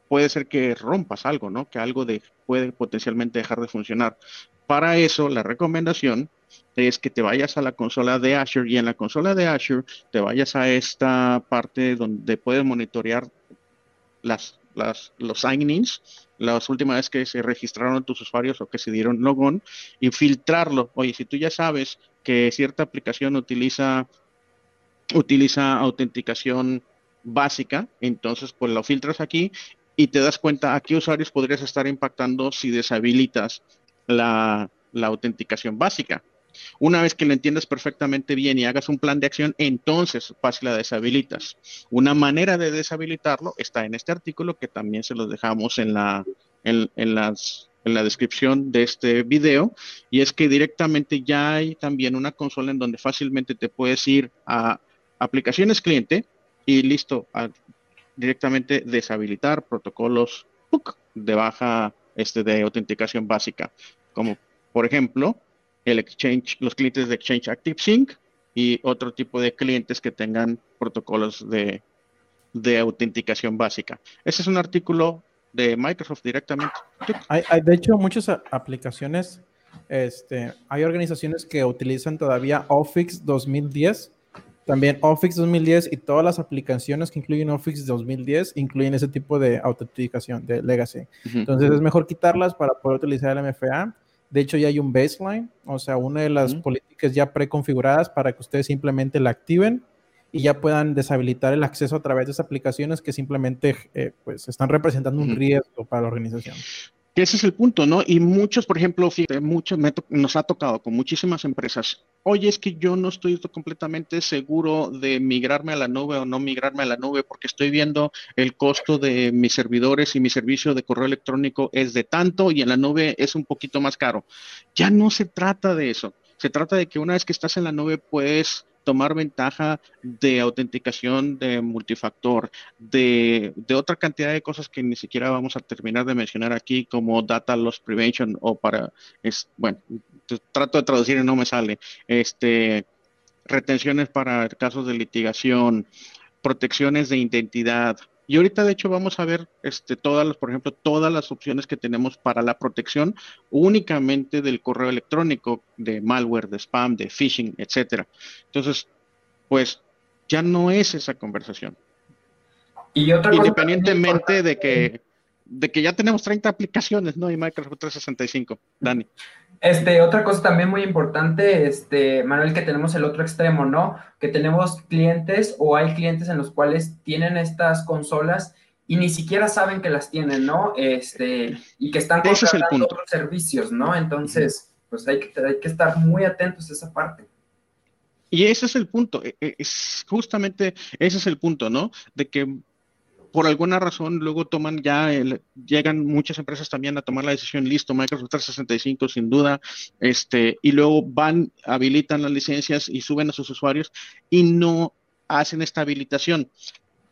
puede ser que rompas algo, ¿no? Que algo de, puede potencialmente dejar de funcionar. Para eso, la recomendación es que te vayas a la consola de Azure y en la consola de Azure te vayas a esta parte donde puedes monitorear las, las, los sign-ins, las últimas veces que se registraron tus usuarios o que se dieron login y filtrarlo. Oye, si tú ya sabes que cierta aplicación utiliza, utiliza autenticación básica, entonces pues lo filtras aquí y te das cuenta a qué usuarios podrías estar impactando si deshabilitas la, la autenticación básica. Una vez que lo entiendas perfectamente bien y hagas un plan de acción, entonces fácil la deshabilitas. Una manera de deshabilitarlo está en este artículo que también se los dejamos en la, en, las, en la descripción de este video y es que directamente ya hay también una consola en donde fácilmente te puedes ir a aplicaciones cliente y listo, directamente deshabilitar protocolos de baja este, de autenticación básica, como por ejemplo el Exchange, los clientes de Exchange ActiveSync y otro tipo de clientes que tengan protocolos de, de autenticación básica. Ese es un artículo de Microsoft directamente. Hay, de hecho, muchas aplicaciones, este, hay organizaciones que utilizan todavía Office 2010. También Office 2010 y todas las aplicaciones que incluyen Office 2010 incluyen ese tipo de autenticación, de legacy. Entonces es mejor quitarlas para poder utilizar el MFA de hecho, ya hay un baseline, o sea, una de las políticas ya preconfiguradas para que ustedes simplemente la activen y ya puedan deshabilitar el acceso a través de esas aplicaciones que simplemente eh, pues están representando un riesgo para la organización ese es el punto, ¿no? Y muchos, por ejemplo, muchos nos ha tocado con muchísimas empresas. Oye, es que yo no estoy completamente seguro de migrarme a la nube o no migrarme a la nube porque estoy viendo el costo de mis servidores y mi servicio de correo electrónico es de tanto y en la nube es un poquito más caro. Ya no se trata de eso. Se trata de que una vez que estás en la nube puedes tomar ventaja de autenticación de multifactor, de, otra cantidad de cosas que ni siquiera vamos a terminar de mencionar aquí, como data loss prevention o para, es, bueno, trato de traducir y no me sale, este, retenciones para casos de litigación, protecciones de identidad, y ahorita, de hecho, vamos a ver este, todas las, por ejemplo, todas las opciones que tenemos para la protección únicamente del correo electrónico, de malware, de spam, de phishing, etcétera. Entonces, pues ya no es esa conversación. Y otra Independientemente de que, de que ya tenemos 30 aplicaciones, ¿no? Y Microsoft 365, Dani. Este, otra cosa también muy importante, este, Manuel, que tenemos el otro extremo, ¿no? Que tenemos clientes o hay clientes en los cuales tienen estas consolas y ni siquiera saben que las tienen, ¿no? Este, y que están contratando otros servicios, ¿no? Entonces, pues hay que, hay que estar muy atentos a esa parte. Y ese es el punto, e, e, es justamente ese es el punto, ¿no? De que por alguna razón luego toman ya, llegan muchas empresas también a tomar la decisión, listo, Microsoft 365 sin duda, este, y luego van, habilitan las licencias y suben a sus usuarios y no hacen esta habilitación.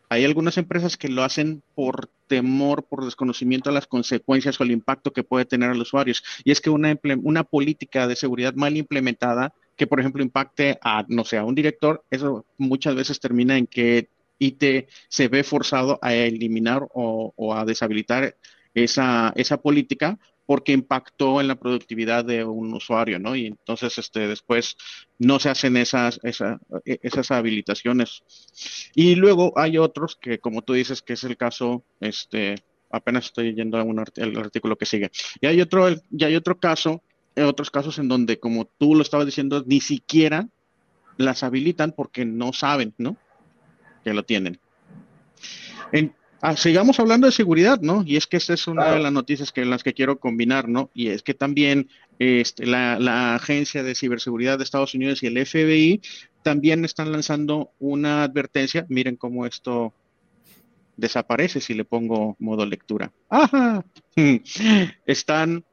Hay algunas empresas que lo hacen por temor, por desconocimiento de las consecuencias o el impacto que puede tener a los usuarios. Y es que una, una política de seguridad mal implementada, que por ejemplo impacte a, no sé, a un director, eso muchas veces termina en que y te, se ve forzado a eliminar o, a deshabilitar esa, esa política porque impactó en la productividad de un usuario, ¿no? Y entonces este, después no se hacen esas, e, esas habilitaciones. Y luego hay otros que, como tú dices, que es el caso, este, apenas estoy yendo a un el artículo que sigue. Y hay otro, y hay otro caso, otros casos en donde, como tú lo estabas diciendo, ni siquiera las habilitan porque no saben, ¿no? Que lo tienen. En, Ah, sigamos hablando de seguridad, ¿no? Y es que esta es una de las noticias que las que quiero combinar, ¿no? Y es que también este, la, Agencia de Ciberseguridad de Estados Unidos y el FBI también están lanzando una advertencia. Miren cómo esto desaparece si le pongo modo lectura. ¡Ajá! Están,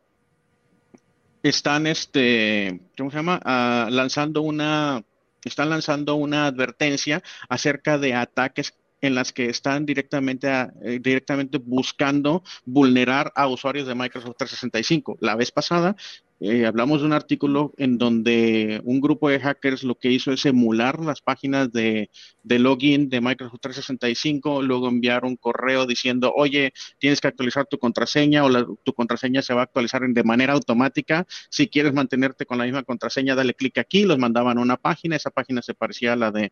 están, este, ¿cómo se llama? Ah, lanzando una, están lanzando una advertencia acerca de ataques en las que están directamente, eh, directamente buscando vulnerar a usuarios de Microsoft 365. La vez pasada eh, hablamos de un artículo en donde un grupo de hackers lo que hizo es emular las páginas de, login de Microsoft 365, luego enviar un correo diciendo, oye, tienes que actualizar tu contraseña o tu contraseña se va a actualizar de manera automática. Si quieres mantenerte con la misma contraseña, dale clic aquí. Los mandaban a una página, esa página se parecía a la de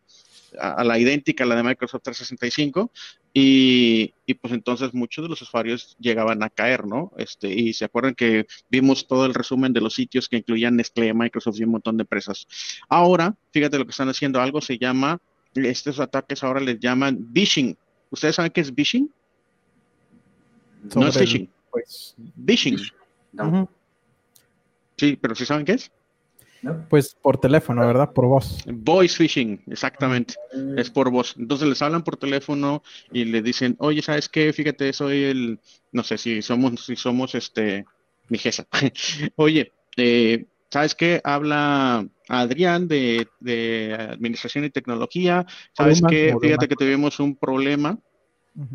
a, la idéntica, a la de Microsoft 365, y, y, pues entonces muchos de los usuarios llegaban a caer, ¿no? Este, y se acuerdan que vimos todo el resumen de los sitios que incluían Nestlé, Microsoft y un montón de empresas. Ahora, fíjate lo que están haciendo, algo se llama, estos ataques ahora les llaman phishing. ¿Ustedes saben qué es phishing? no es phishing. Pues, phishing. Sí, pero ¿sí saben qué es? Pues por teléfono, ¿verdad? Por voz. Voice phishing, exactamente. Es por voz. Entonces les hablan por teléfono y le dicen, oye, ¿sabes qué? Fíjate, soy el, no sé si somos, si somos este, mi jefa. oye, eh, ¿sabes qué? Habla Adrián de, Administración y Tecnología. ¿Sabes qué? Fíjate que tuvimos un problema.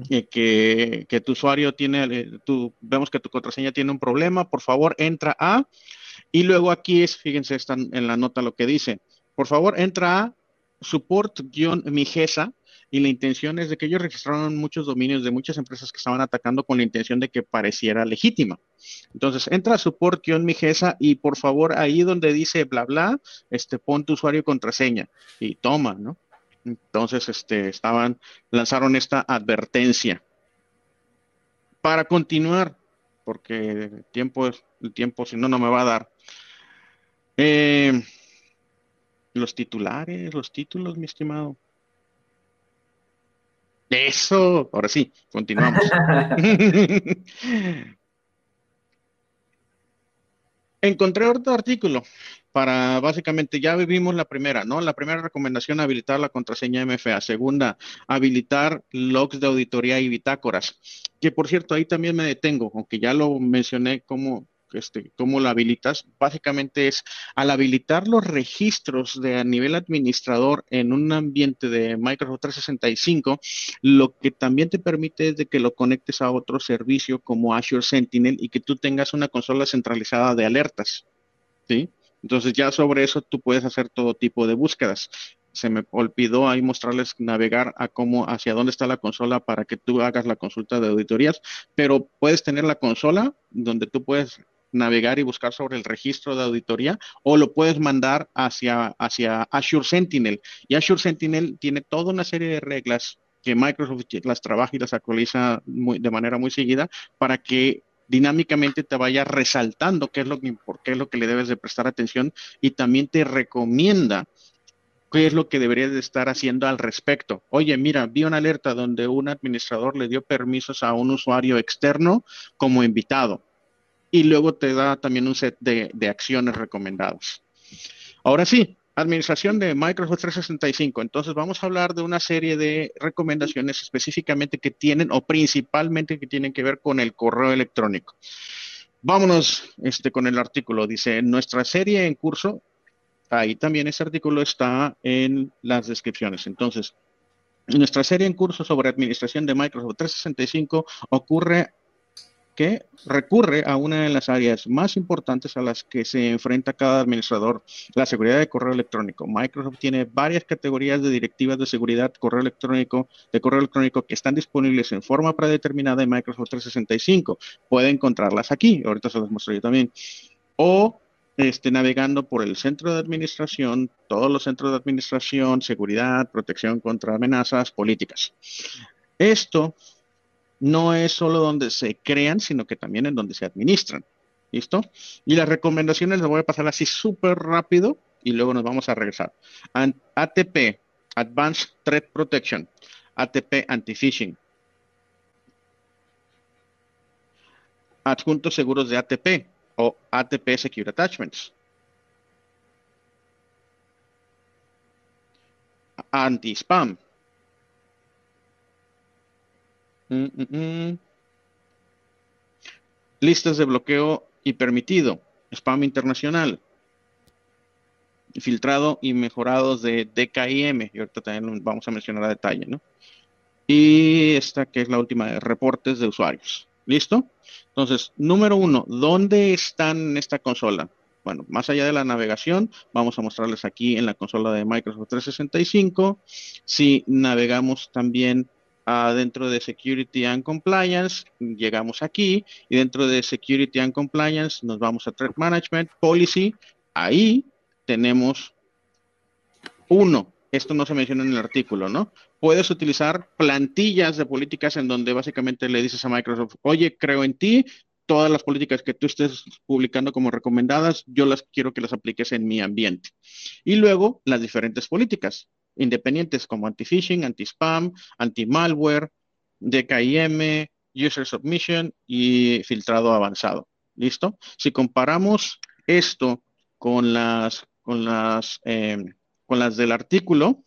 Eh, que, que, tu usuario tiene, eh, tu, vemos que tu contraseña tiene un problema, por favor entra a y luego aquí es, fíjense, están en la nota lo que dice. Por favor, entra a support-migesa y la intención es de que ellos registraron muchos dominios de muchas empresas que estaban atacando con la intención de que pareciera legítima. Entonces, entra a support-migesa y por favor, ahí donde dice bla bla, este, pon tu usuario y contraseña y toma, ¿no? Entonces, este, estaban, lanzaron esta advertencia. Para continuar, porque el tiempo, el tiempo si no, no me va a dar. Eh, los titulares, los títulos, mi estimado. Eso, ahora sí, continuamos. Encontré otro artículo para básicamente, ya vivimos la primera, ¿no? La primera recomendación, habilitar la contraseña MFA. Segunda, habilitar logs de auditoría y bitácoras. Que por cierto, ahí también me detengo, aunque ya lo mencioné como este, cómo lo habilitas, básicamente es al habilitar los registros de a nivel administrador en un ambiente de Microsoft 365, lo que también te permite es de que lo conectes a otro servicio como Azure Sentinel y que tú tengas una consola centralizada de alertas. ¿sí? Entonces ya sobre eso tú puedes hacer todo tipo de búsquedas se me olvidó ahí mostrarles navegar a cómo, hacia dónde está la consola para que tú hagas la consulta de auditorías, pero puedes tener la consola donde tú puedes navegar y buscar sobre el registro de auditoría o lo puedes mandar hacia, hacia Azure Sentinel. Y Azure Sentinel tiene toda una serie de reglas que Microsoft las trabaja y las actualiza de manera muy seguida para que dinámicamente te vaya resaltando qué es lo que, por qué es lo que le debes de prestar atención y también te recomienda qué es lo que deberías de estar haciendo al respecto. Oye, mira, vi una alerta donde un administrador le dio permisos a un usuario externo como invitado y luego te da también un set de, acciones recomendadas. Ahora sí, administración de Microsoft 365. Entonces vamos a hablar de una serie de recomendaciones específicamente que tienen o principalmente que tienen que ver con el correo electrónico. Vámonos este, con el artículo. Dice, nuestra serie en curso, ahí también ese artículo está en las descripciones. Entonces, nuestra serie en curso sobre administración de Microsoft 365 ocurre que recurre a una de las áreas más importantes a las que se enfrenta cada administrador, la seguridad de correo electrónico. Microsoft tiene varias categorías de directivas de seguridad correo electrónico, de correo electrónico que están disponibles en forma predeterminada en Microsoft 365. Puede encontrarlas aquí, ahorita se las muestro yo también. O este, navegando por el centro de administración, todos los centros de administración, seguridad, protección contra amenazas políticas. Esto no es solo donde se crean, sino que también en donde se administran. ¿Listo? Y las recomendaciones las voy a pasar así súper rápido y luego nos vamos a regresar. ATP, Advanced Threat Protection, ATP Anti-Phishing. Adjuntos seguros de ATP, o ATP Secure Attachments. Anti-spam. Mm, mm, mm. Listas de bloqueo y permitido. Spam internacional. Filtrado y mejorados de DKIM. Y ahorita también vamos a mencionar a detalle, ¿no? Y esta que es la última de reportes de usuarios. ¿Listo? Entonces, número uno, ¿dónde están en esta consola? Bueno, más allá de la navegación, vamos a mostrarles aquí en la consola de Microsoft 365. Si navegamos también dentro de Security and Compliance, llegamos aquí y dentro de Security and Compliance nos vamos a Threat Management, Policy. Ahí tenemos uno, esto no se menciona en el artículo, ¿no? Puedes utilizar plantillas de políticas en donde básicamente le dices a Microsoft, oye, creo en ti, todas las políticas que tú estés publicando como recomendadas, yo las quiero que las apliques en mi ambiente. Y luego las diferentes políticas independientes como anti-phishing, anti-spam, anti-malware, DKIM, user submission y filtrado avanzado. ¿Listo? Si comparamos esto con las, con las eh, con las del artículo,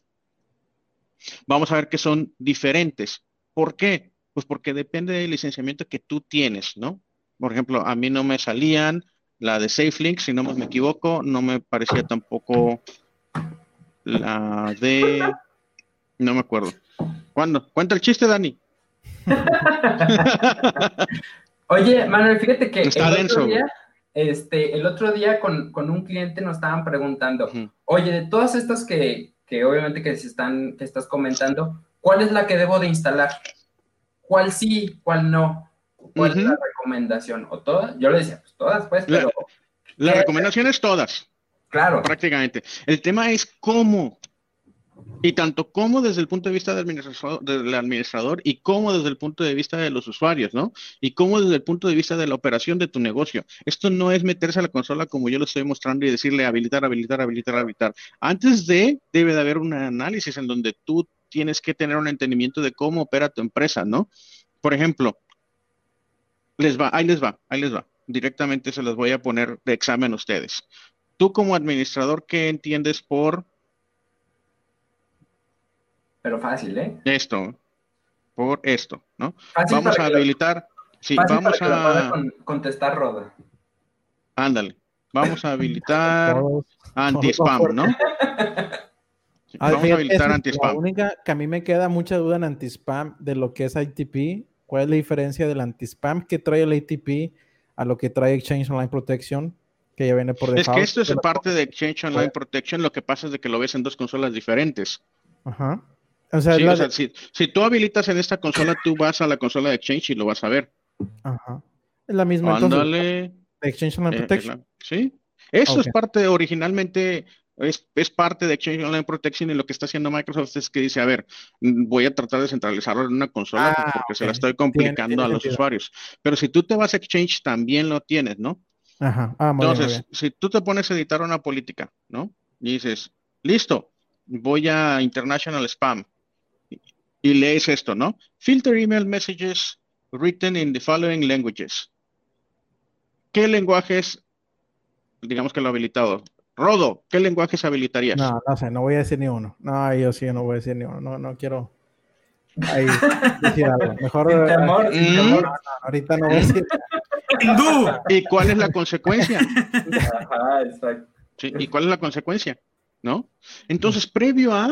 vamos a ver que son diferentes. ¿Por qué? Pues porque depende del licenciamiento que tú tienes, ¿no? Por ejemplo, a mí no me salían la de SafeLink, si no me equivoco, no me parecía tampoco la de... No me acuerdo. ¿Cuándo? Cuenta el chiste, Dani. Oye, Manuel, fíjate que... Está denso. Este, el otro día con, un cliente nos estaban preguntando, oye, de todas estas que, obviamente que se están, que estás comentando, ¿cuál es la que debo de instalar? ¿Cuál sí, cuál no? ¿Cuál es la recomendación? ¿O todas? Yo le decía, pues todas, pues, pero... La, recomendación es todas. Claro. Prácticamente. El tema es cómo. Y tanto como desde el punto de vista del administrador, del administrador y como desde el punto de vista de los usuarios, ¿no? Y como desde el punto de vista de la operación de tu negocio. Esto no es meterse a la consola como yo lo estoy mostrando y decirle habilitar, habilitar, habilitar, habilitar. Antes de, debe de haber un análisis en donde tú tienes que tener un entendimiento de cómo opera tu empresa, ¿no? Por ejemplo, les va, ahí les va, ahí les va. Directamente se los voy a poner de examen a ustedes. Tú como administrador, ¿qué entiendes por pero fácil, ¿eh? Esto, por esto, ¿no? vamos a habilitar, sí, vamos a contestar Roda. Ándale, vamos a habilitar anti-spam, ¿no? vamos a habilitar anti-spam. La única que a mí me queda mucha duda en anti-spam de lo que es ITP, ¿cuál es la diferencia del anti-spam que trae el ATP a lo que trae Exchange Online Protection? Que ya viene por default. Es que esto es parte de Exchange Online Protection, lo que pasa es de que lo ves en dos consolas diferentes. Ajá. O sea, si, tú habilitas en esta consola, tú vas a la consola de Exchange y lo vas a ver. Ajá. Es la misma. Ándale. Exchange Online eh, Protection. sí. Eso es parte, originalmente, es, es, parte de Exchange Online Protection y lo que está haciendo Microsoft es que dice, a ver, voy a tratar de centralizarlo en una consola ah, porque se la estoy complicando a los usuarios. Pero si tú te vas a Exchange, también lo tienes, ¿no? Ajá. Ah, Entonces, si tú te pones a editar una política, ¿no? Y dices, listo, voy a International Spam y lees esto, ¿no? Filter email messages written in the following languages. ¿Qué lenguajes, digamos que lo habilitado? Rodo, ¿qué lenguajes habilitarías? No, no sé, no voy a decir ni uno. No, yo sí no voy a decir ni uno. No, no quiero ahí decir algo. Mejor. Eh, mm. ahorita no voy a decir. ¿Y cuál es la consecuencia? Ajá, exacto. ¿Y cuál es la consecuencia? ¿no? Entonces, previo a,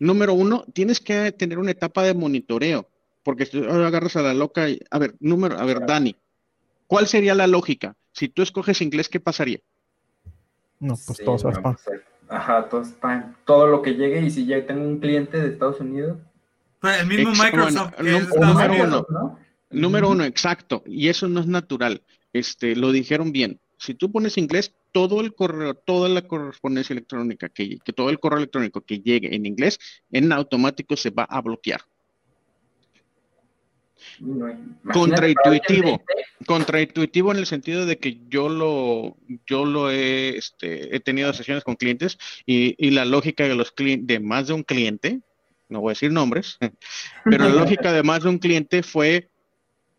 número uno, tienes que tener una etapa de monitoreo, porque si agarras a la loca y, a ver, número, a ver, Dani, ¿Cuál sería la lógica? Si tú escoges inglés, ¿qué pasaría? No, pues todo se spam. Pues, ajá, todo spam. Todo lo que llegue y si ya tengo un cliente de Estados Unidos. Pues el mismo Microsoft. número uno. Número uno, exacto. Y eso no es natural. Este, lo dijeron bien. Si tú pones inglés, todo el correo, toda la correspondencia electrónica, que, que todo el correo electrónico que llegue en inglés, en automático se va a bloquear. contraintuitivo, contraintuitivo en el sentido de que yo lo, yo lo he, este, he tenido sesiones con clientes y, y la lógica de los clientes, de más de un cliente, no voy a decir nombres, pero la lógica de más de un cliente fue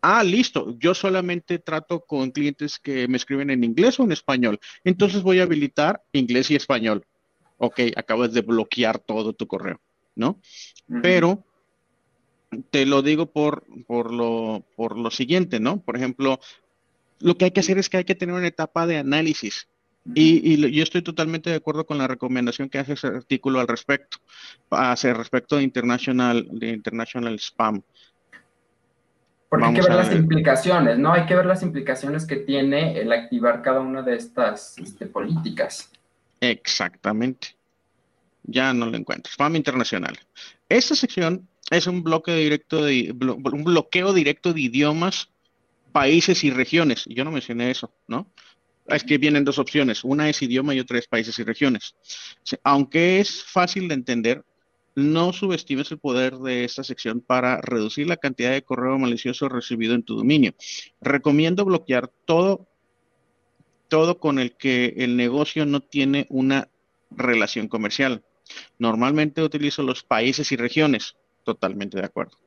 Ah, listo. Yo solamente trato con clientes que me escriben en inglés o en español. Entonces voy a habilitar inglés y español. Ok, acabas de bloquear todo tu correo, ¿no? Pero te lo digo por, por, lo, por lo siguiente, ¿no? Por ejemplo, lo que hay que hacer es que hay que tener una etapa de análisis. Y, y, yo estoy totalmente de acuerdo con la recomendación que hace ese artículo al respecto, hace respecto de international, de international spam. Porque hay que ver las implicaciones, ¿no? Hay que ver las implicaciones que tiene el activar cada una de estas este, políticas. Exactamente. Ya no lo encuentro. Spam internacional. Esta sección es un bloque directo de un bloqueo directo de idiomas, países y regiones. Yo no mencioné eso, ¿no? Es que vienen dos opciones. Una es idioma y otra es países y regiones. Aunque es fácil de entender, no subestimes el poder de esta sección para reducir la cantidad de correo malicioso recibido en tu dominio. Recomiendo bloquear todo, todo con el que el negocio no tiene una relación comercial. Normalmente utilizo los países y regiones, totalmente de acuerdo.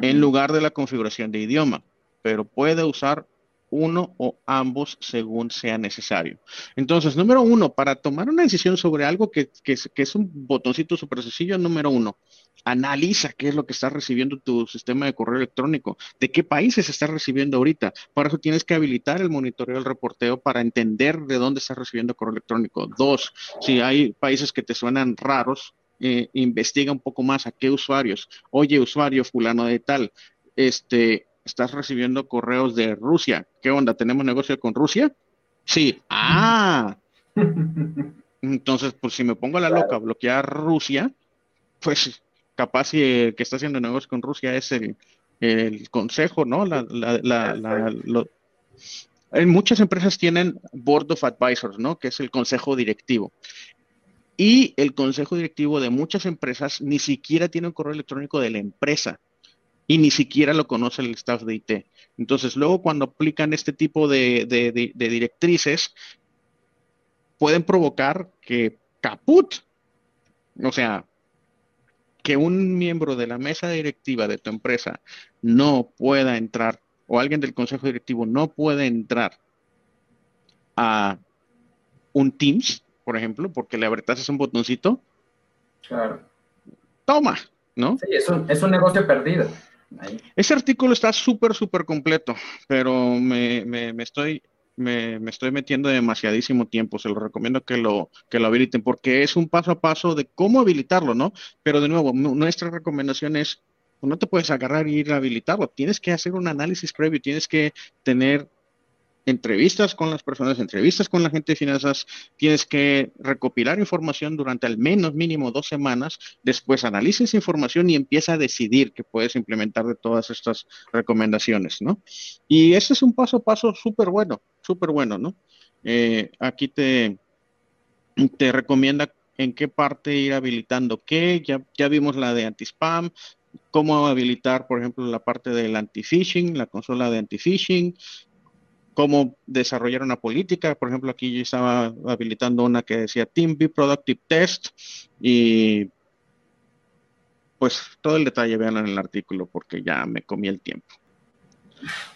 En lugar de la configuración de idioma, pero puede usar uno o ambos según sea necesario. Entonces, número uno, para tomar una decisión sobre algo que, es un botoncito súper sencillo, número uno, analiza qué es lo que está recibiendo tu sistema de correo electrónico, de qué países está recibiendo ahorita. Para eso tienes que habilitar el monitoreo del reporteo para entender de dónde estás recibiendo correo electrónico. Dos, si hay países que te suenan raros, eh, investiga un poco más a qué usuarios. Oye, usuario fulano de tal, este, estás recibiendo correos de Rusia. ¿Qué onda? ¿Tenemos negocio con Rusia? Sí. Ah. Entonces, pues si me pongo a la loca a bloquear Rusia, pues capaz si el que está haciendo negocio con Rusia es el, consejo, ¿no? La, en muchas empresas tienen Board of Advisors, ¿no? Que es el consejo directivo. Y el consejo directivo de muchas empresas ni siquiera tiene un correo electrónico de la empresa y ni siquiera lo conoce el staff de IT. Entonces, luego cuando aplican este tipo de, directrices, pueden provocar que caput, o sea, que un miembro de la mesa directiva de tu empresa no pueda entrar, o alguien del consejo directivo no puede entrar a un Teams, por ejemplo, porque le es un botoncito. Claro. Toma, ¿no? Sí, es un, es un negocio perdido. Ese artículo está súper, súper completo, pero me, estoy me, estoy metiendo demasiadísimo tiempo. Se lo recomiendo que lo, que lo habiliten porque es un paso a paso de cómo habilitarlo, ¿no? Pero de nuevo, nuestra recomendación es, no te puedes agarrar y ir a habilitarlo. Tienes que hacer un análisis previo, tienes que tener entrevistas con las personas, entrevistas con la gente de finanzas, tienes que recopilar información durante al menos mínimo dos semanas, después analices información y empieza a decidir qué puedes implementar de todas estas recomendaciones, ¿no? Y ese es un paso a paso súper bueno, súper bueno, ¿no? Eh, aquí te, te recomienda en qué parte ir habilitando qué, ya, ya vimos la de anti-spam, cómo habilitar, por ejemplo, la parte del anti-phishing, la consola de anti-phishing, cómo desarrollar una política. Por ejemplo, aquí yo estaba habilitando una que decía Team Be Productive Test y pues todo el detalle vean en el artículo porque ya me comí el tiempo.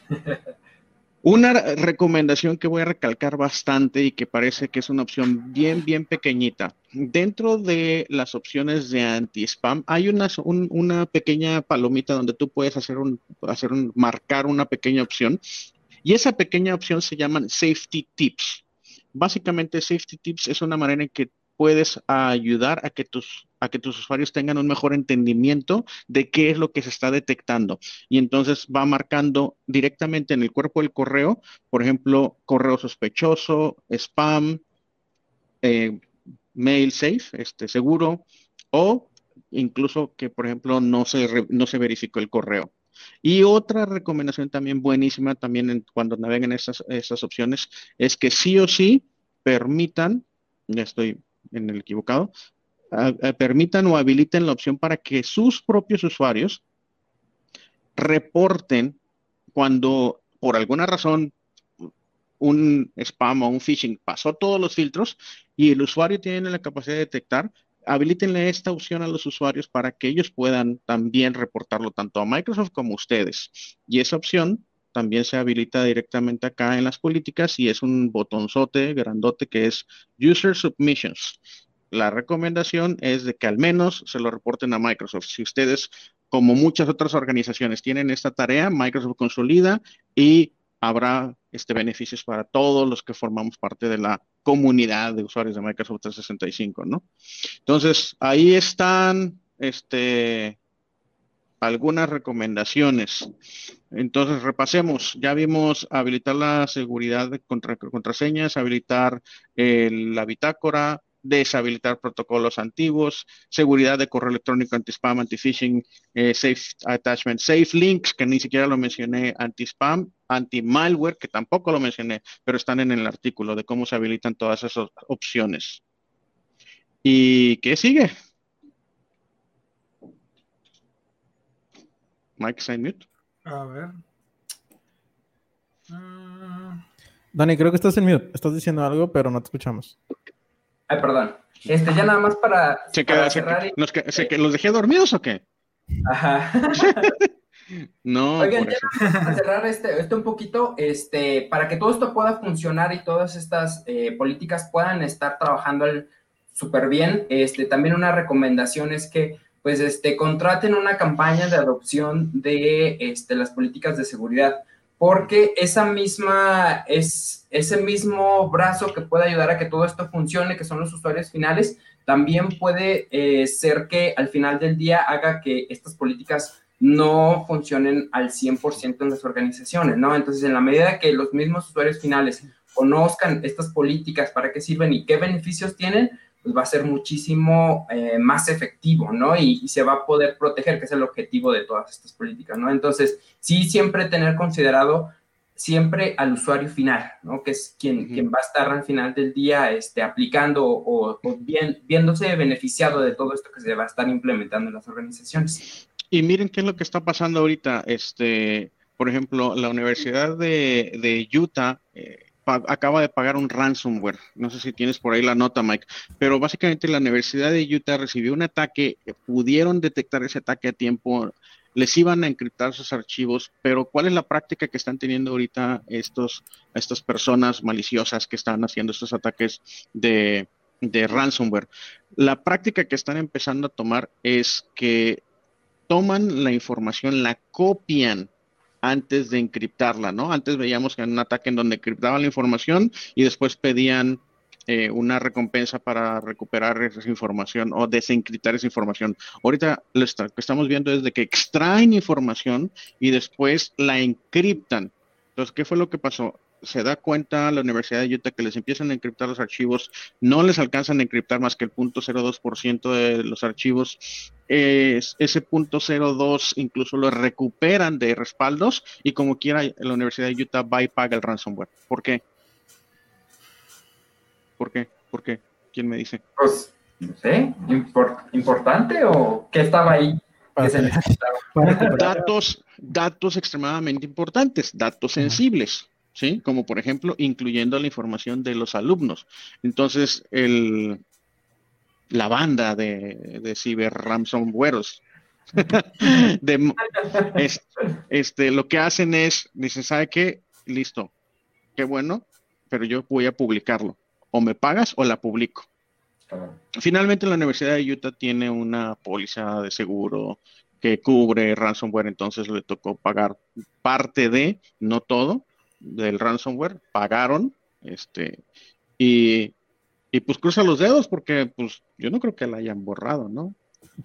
Una recomendación que voy a recalcar bastante y que parece que es una opción bien, bien pequeñita. Dentro de las opciones de anti-spam hay una, una pequeña palomita donde tú puedes hacer un, hacer un, marcar una pequeña opción y esa pequeña opción se llaman safety tips. Básicamente, safety tips es una manera en que puedes ayudar a que tus a que tus usuarios tengan un mejor entendimiento de qué es lo que se está detectando. Y entonces va marcando directamente en el cuerpo del correo, por ejemplo, correo sospechoso, spam, eh, mail safe, este, seguro, o incluso que, por ejemplo, no se, no se verificó el correo. Y otra recomendación también buenísima, también cuando naveguen estas, opciones, es que sí o sí permitan, ya estoy en el equivocado, permitan o habiliten la opción para que sus propios usuarios reporten cuando por alguna razón un spam o un phishing pasó todos los filtros y el usuario tiene la capacidad de detectar, habilítenle esta opción a los usuarios para que ellos puedan también reportarlo tanto a Microsoft como a ustedes. Y esa opción también se habilita directamente acá en las políticas y es un botonzote grandote que es User Submissions. La recomendación es de que al menos se lo reporten a Microsoft. Si ustedes, como muchas otras organizaciones, tienen esta tarea, Microsoft consolida y habrá este, beneficios para todos los que formamos parte de la comunidad de usuarios de Microsoft 365, ¿no? Entonces, ahí están este, algunas recomendaciones. Entonces, repasemos. Ya vimos habilitar la seguridad de contraseñas, habilitar la bitácora, deshabilitar protocolos antiguos, seguridad de correo electrónico anti-spam, anti-phishing, eh, safe attachment, safe links, que ni siquiera lo mencioné, anti-spam, anti-malware, que tampoco lo mencioné, pero están en el artículo de cómo se habilitan todas esas opciones. ¿Y qué sigue? Mike, sign mute. A ver. Dani, creo que estás en mute. Estás diciendo algo, pero no te escuchamos. Ay, perdón. Este, ya nada más para, cerrar. ¿Los dejé dormidos o qué? Ajá. no. Oigan, ya para cerrar este, este, un poquito, este, para que todo esto pueda funcionar y todas estas eh, políticas puedan estar trabajando súper bien, este, también una recomendación es que pues este, contraten una campaña de adopción de este, las políticas de seguridad porque esa misma, es, ese mismo brazo que puede ayudar a que todo esto funcione, que son los usuarios finales, también puede eh, ser que al final del día haga que estas políticas no funcionen al 100% en las organizaciones, ¿no? Entonces, en la medida que los mismos usuarios finales conozcan estas políticas, para qué sirven y qué beneficios tienen, pues va a ser muchísimo eh, más efectivo, ¿no? Y, se va a poder proteger, que es el objetivo de todas estas políticas, ¿no? Entonces, sí, siempre tener considerado siempre al usuario final, ¿no? Que es quien, quien va a estar al final del día este, aplicando o, bien, viéndose beneficiado de todo esto que se va a estar implementando en las organizaciones. Y miren qué es lo que está pasando ahorita. Este, por ejemplo, la Universidad de, Utah eh, acaba de pagar un ransomware. No sé si tienes por ahí la nota, Mike, pero básicamente la Universidad de Utah recibió un ataque, pudieron detectar ese ataque a tiempo, les iban a encriptar sus archivos, pero ¿cuál es la práctica que están teniendo ahorita estos, estas personas maliciosas que están haciendo estos ataques de ransomware? La práctica que están empezando a tomar es que toman la información, la copian antes de encriptarla, ¿no? Antes veíamos que en un ataque en donde encriptaban la información y después pedían eh, una recompensa para recuperar esa información o desencriptar esa información. Ahorita lo que estamos viendo es de que extraen información y después la encriptan. Entonces, ¿qué fue lo que pasó? Se da cuenta la Universidad de Utah que les empiezan a encriptar los archivos, no les alcanzan a encriptar más que el 0.02% de los archivos. ese punto 02 incluso lo recuperan de respaldos y como quiera la Universidad de Utah va y paga el ransomware. ¿Por qué? ¿Por qué? ¿Por qué? ¿Quién me dice? Pues, no sé, importante o qué estaba ahí. datos, datos extremadamente importantes, datos sensibles. ¿Sí? Como por ejemplo, incluyendo la información de los alumnos. Entonces, el, la banda de, de ciber ransomwareos de, este, lo que hacen es, dicen, ¿sabe qué? Listo, qué bueno, pero yo voy a publicarlo. O me pagas o la publico. Finalmente, la Universidad de Utah tiene una póliza de seguro que cubre ransomware, entonces le tocó pagar parte de, no todo, del ransomware, pagaron, este, y Y pues cruza los dedos porque pues yo no creo que la hayan borrado, ¿no?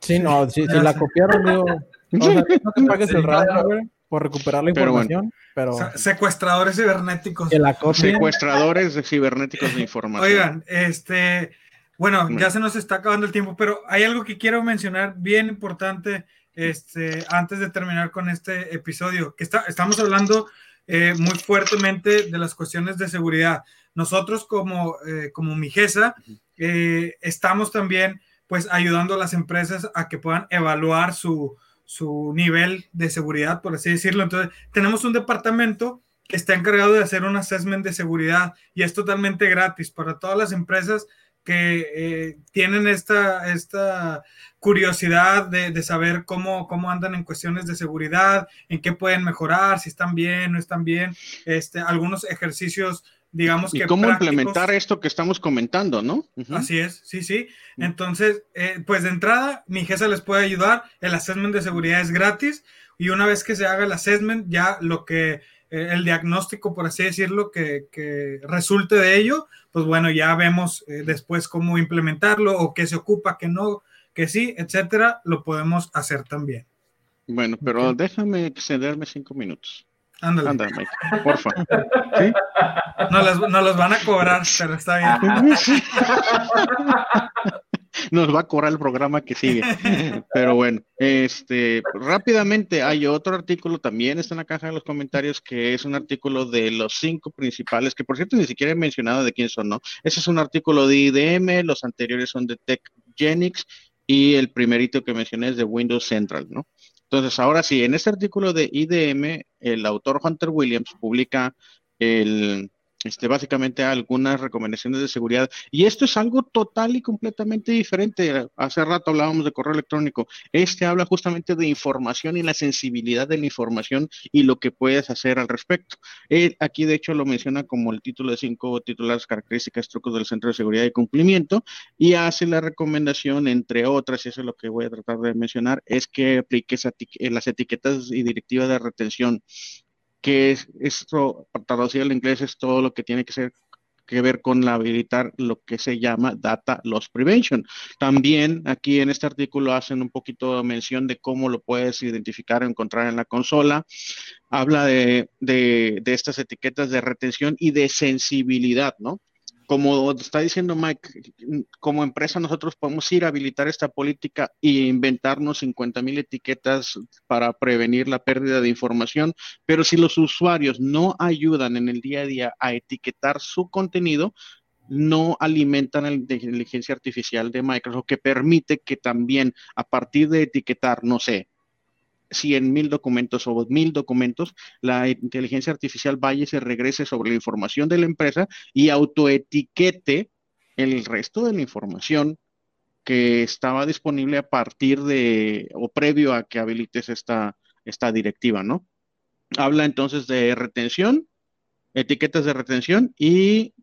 Sí, no, si, la copiaron, digo, no, te pagues el ransomware por recuperar la información, pero... Secuestradores cibernéticos. Secuestradores de cibernéticos de información. Oigan, este, bueno, ya se nos está acabando el tiempo, pero hay algo que quiero mencionar bien importante este, antes de terminar con este episodio, que está, estamos hablando eh, muy fuertemente de las cuestiones de seguridad. Nosotros como, eh, como Migesa eh, estamos también pues ayudando a las empresas a que puedan evaluar su, su nivel de seguridad, por así decirlo. Entonces, tenemos un departamento que está encargado de hacer un assessment de seguridad y es totalmente gratis para todas las empresas que eh, tienen esta, esta curiosidad de, saber cómo, cómo andan en cuestiones de seguridad, en qué pueden mejorar, si están bien, no están bien, este, algunos ejercicios, digamos y cómo implementar esto que estamos comentando, ¿no? Así es, sí, sí. Entonces, eh, pues de entrada, mi jefa les puede ayudar, el assessment de seguridad es gratis y una vez que se haga el assessment, ya lo que eh, el diagnóstico, por así decirlo, que, resulte de ello, pues bueno, ya vemos eh, después cómo implementarlo o qué se ocupa, qué no, que sí, etcétera, lo podemos hacer también. Bueno, pero déjame excederme cinco minutos. Ándale. Ándale, Mike, porfa. ¿Sí? No, los van a cobrar, pero está bien. nos va a cobrar el programa que sigue. Pero bueno, este, rápidamente hay otro artículo también está en la caja de los comentarios que es un artículo de los cinco principales, que por cierto ni siquiera he mencionado de quién son, ¿no? Ese es un artículo de IDM, los anteriores son de TechGenix y el primerito que mencioné es de Windows Central, ¿no? Entonces, ahora sí, en este artículo de IDM, el autor Hunter Williams publica el, este, básicamente algunas recomendaciones de seguridad. Y esto es algo total y completamente diferente. Hace rato hablábamos de correo electrónico. Este habla justamente de información y la sensibilidad de la información y lo que puedes hacer al respecto. Aquí, de hecho, lo menciona como el título de cinco titulares características, trucos del Centro de Seguridad y Cumplimiento y hace la recomendación, entre otras, y eso es lo que voy a tratar de mencionar, es que apliques las etiquetas y directivas de retención que es, esto, traducido al inglés, es todo lo que tiene que ser que ver con la habilitar lo que se llama Data Loss Prevention. También aquí en este artículo hacen un poquito de mención de cómo lo puedes identificar o encontrar en la consola. Habla de, de estas etiquetas de retención y de sensibilidad, ¿no? Como está diciendo Mike, como empresa nosotros podemos ir a habilitar esta política e inventarnos 50 mil etiquetas para prevenir la pérdida de información, pero si los usuarios no ayudan en el día a día a etiquetar su contenido, no alimentan la inteligencia artificial de Microsoft que permite que también a partir de etiquetar, no sé, 100 mil documentos o mil documentos, la inteligencia artificial vaya y se regrese sobre la información de la empresa y autoetiquete el resto de la información que estaba disponible a partir de o previo a que habilites esta, esta directiva, ¿no? Habla entonces de retención, etiquetas de retención y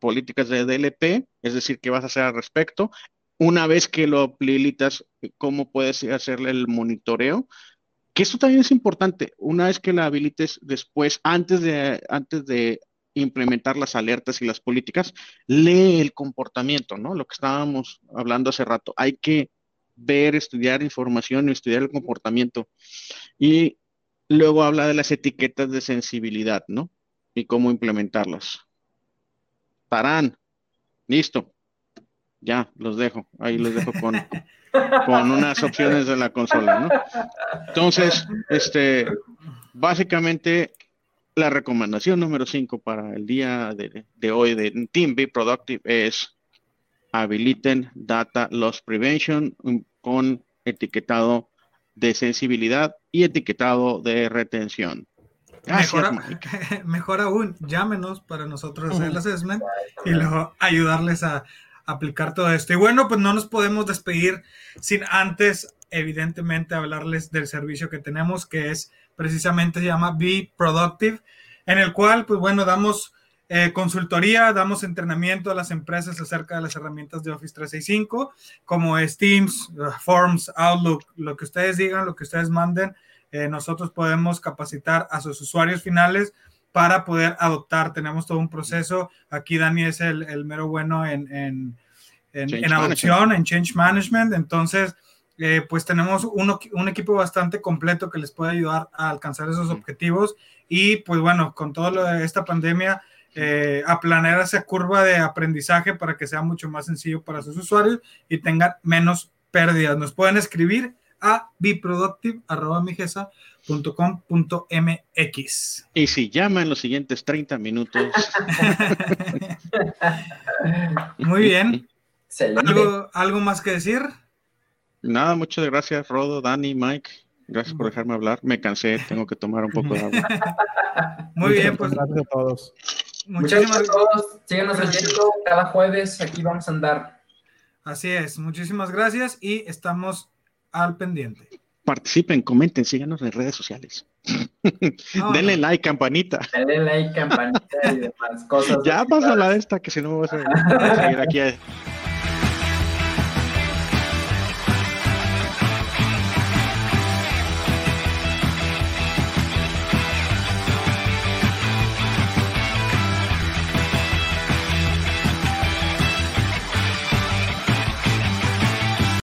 políticas de DLP, es decir, qué vas a hacer al respecto. Una vez que lo habilitas, cómo puedes hacerle el monitoreo que esto también es importante, una vez que la habilites después, antes de, antes de implementar las alertas y las políticas, lee el comportamiento, ¿no? Lo que estábamos hablando hace rato. Hay que ver, estudiar información y estudiar el comportamiento. Y luego habla de las etiquetas de sensibilidad, ¿no? Y cómo implementarlas. Parán. Listo. Ya, los dejo. Ahí los dejo con, con unas opciones de la consola, ¿no? Entonces, este, básicamente, la recomendación número 5 para el día de, hoy de Team Be Productive es habiliten Data Loss Prevention con etiquetado de sensibilidad y etiquetado de retención. mejor, aún, llámenos para nosotros hacer el assessment y luego ayudarles a, aplicar todo esto. Y bueno, pues no nos podemos despedir sin antes, evidentemente, hablarles del servicio que tenemos, que es precisamente se llama Be Productive, en el cual, pues bueno, damos eh, consultoría, damos entrenamiento a las empresas acerca de las herramientas de Office 365, como es Teams, uh, Forms, Outlook, lo que ustedes digan, lo que ustedes manden. Eh, nosotros podemos capacitar a sus usuarios finales para poder adoptar. Tenemos todo un proceso. Aquí Dani es el, mero bueno en, en, en, adopción, en change management. Entonces, eh, pues tenemos un equipo bastante completo que les puede ayudar a alcanzar esos objetivos. Y pues bueno, con toda esta pandemia, eh, a planear esa curva de aprendizaje para que sea mucho más sencillo para sus usuarios y tengan menos pérdidas. Nos pueden escribir a beproductive.com.mx. Y si llama en los siguientes 30 minutos. Muy bien. ¿Algo, ¿Algo más que decir? Nada, muchas gracias, Rodo, Dani, Mike. Gracias por dejarme hablar. Me cansé, tengo que tomar un poco de agua. Muy bien, pues. Gracias a todos. Muchas gracias a todos. Síganos viendo cada jueves. Aquí vamos a andar. Así es. Muchísimas gracias y estamos al pendiente. Participen, comenten, síganos en redes sociales. Denle like, campanita. Denle like, campanita y demás cosas. Ya pasa la de esta, que si no me vas a, seguir aquí.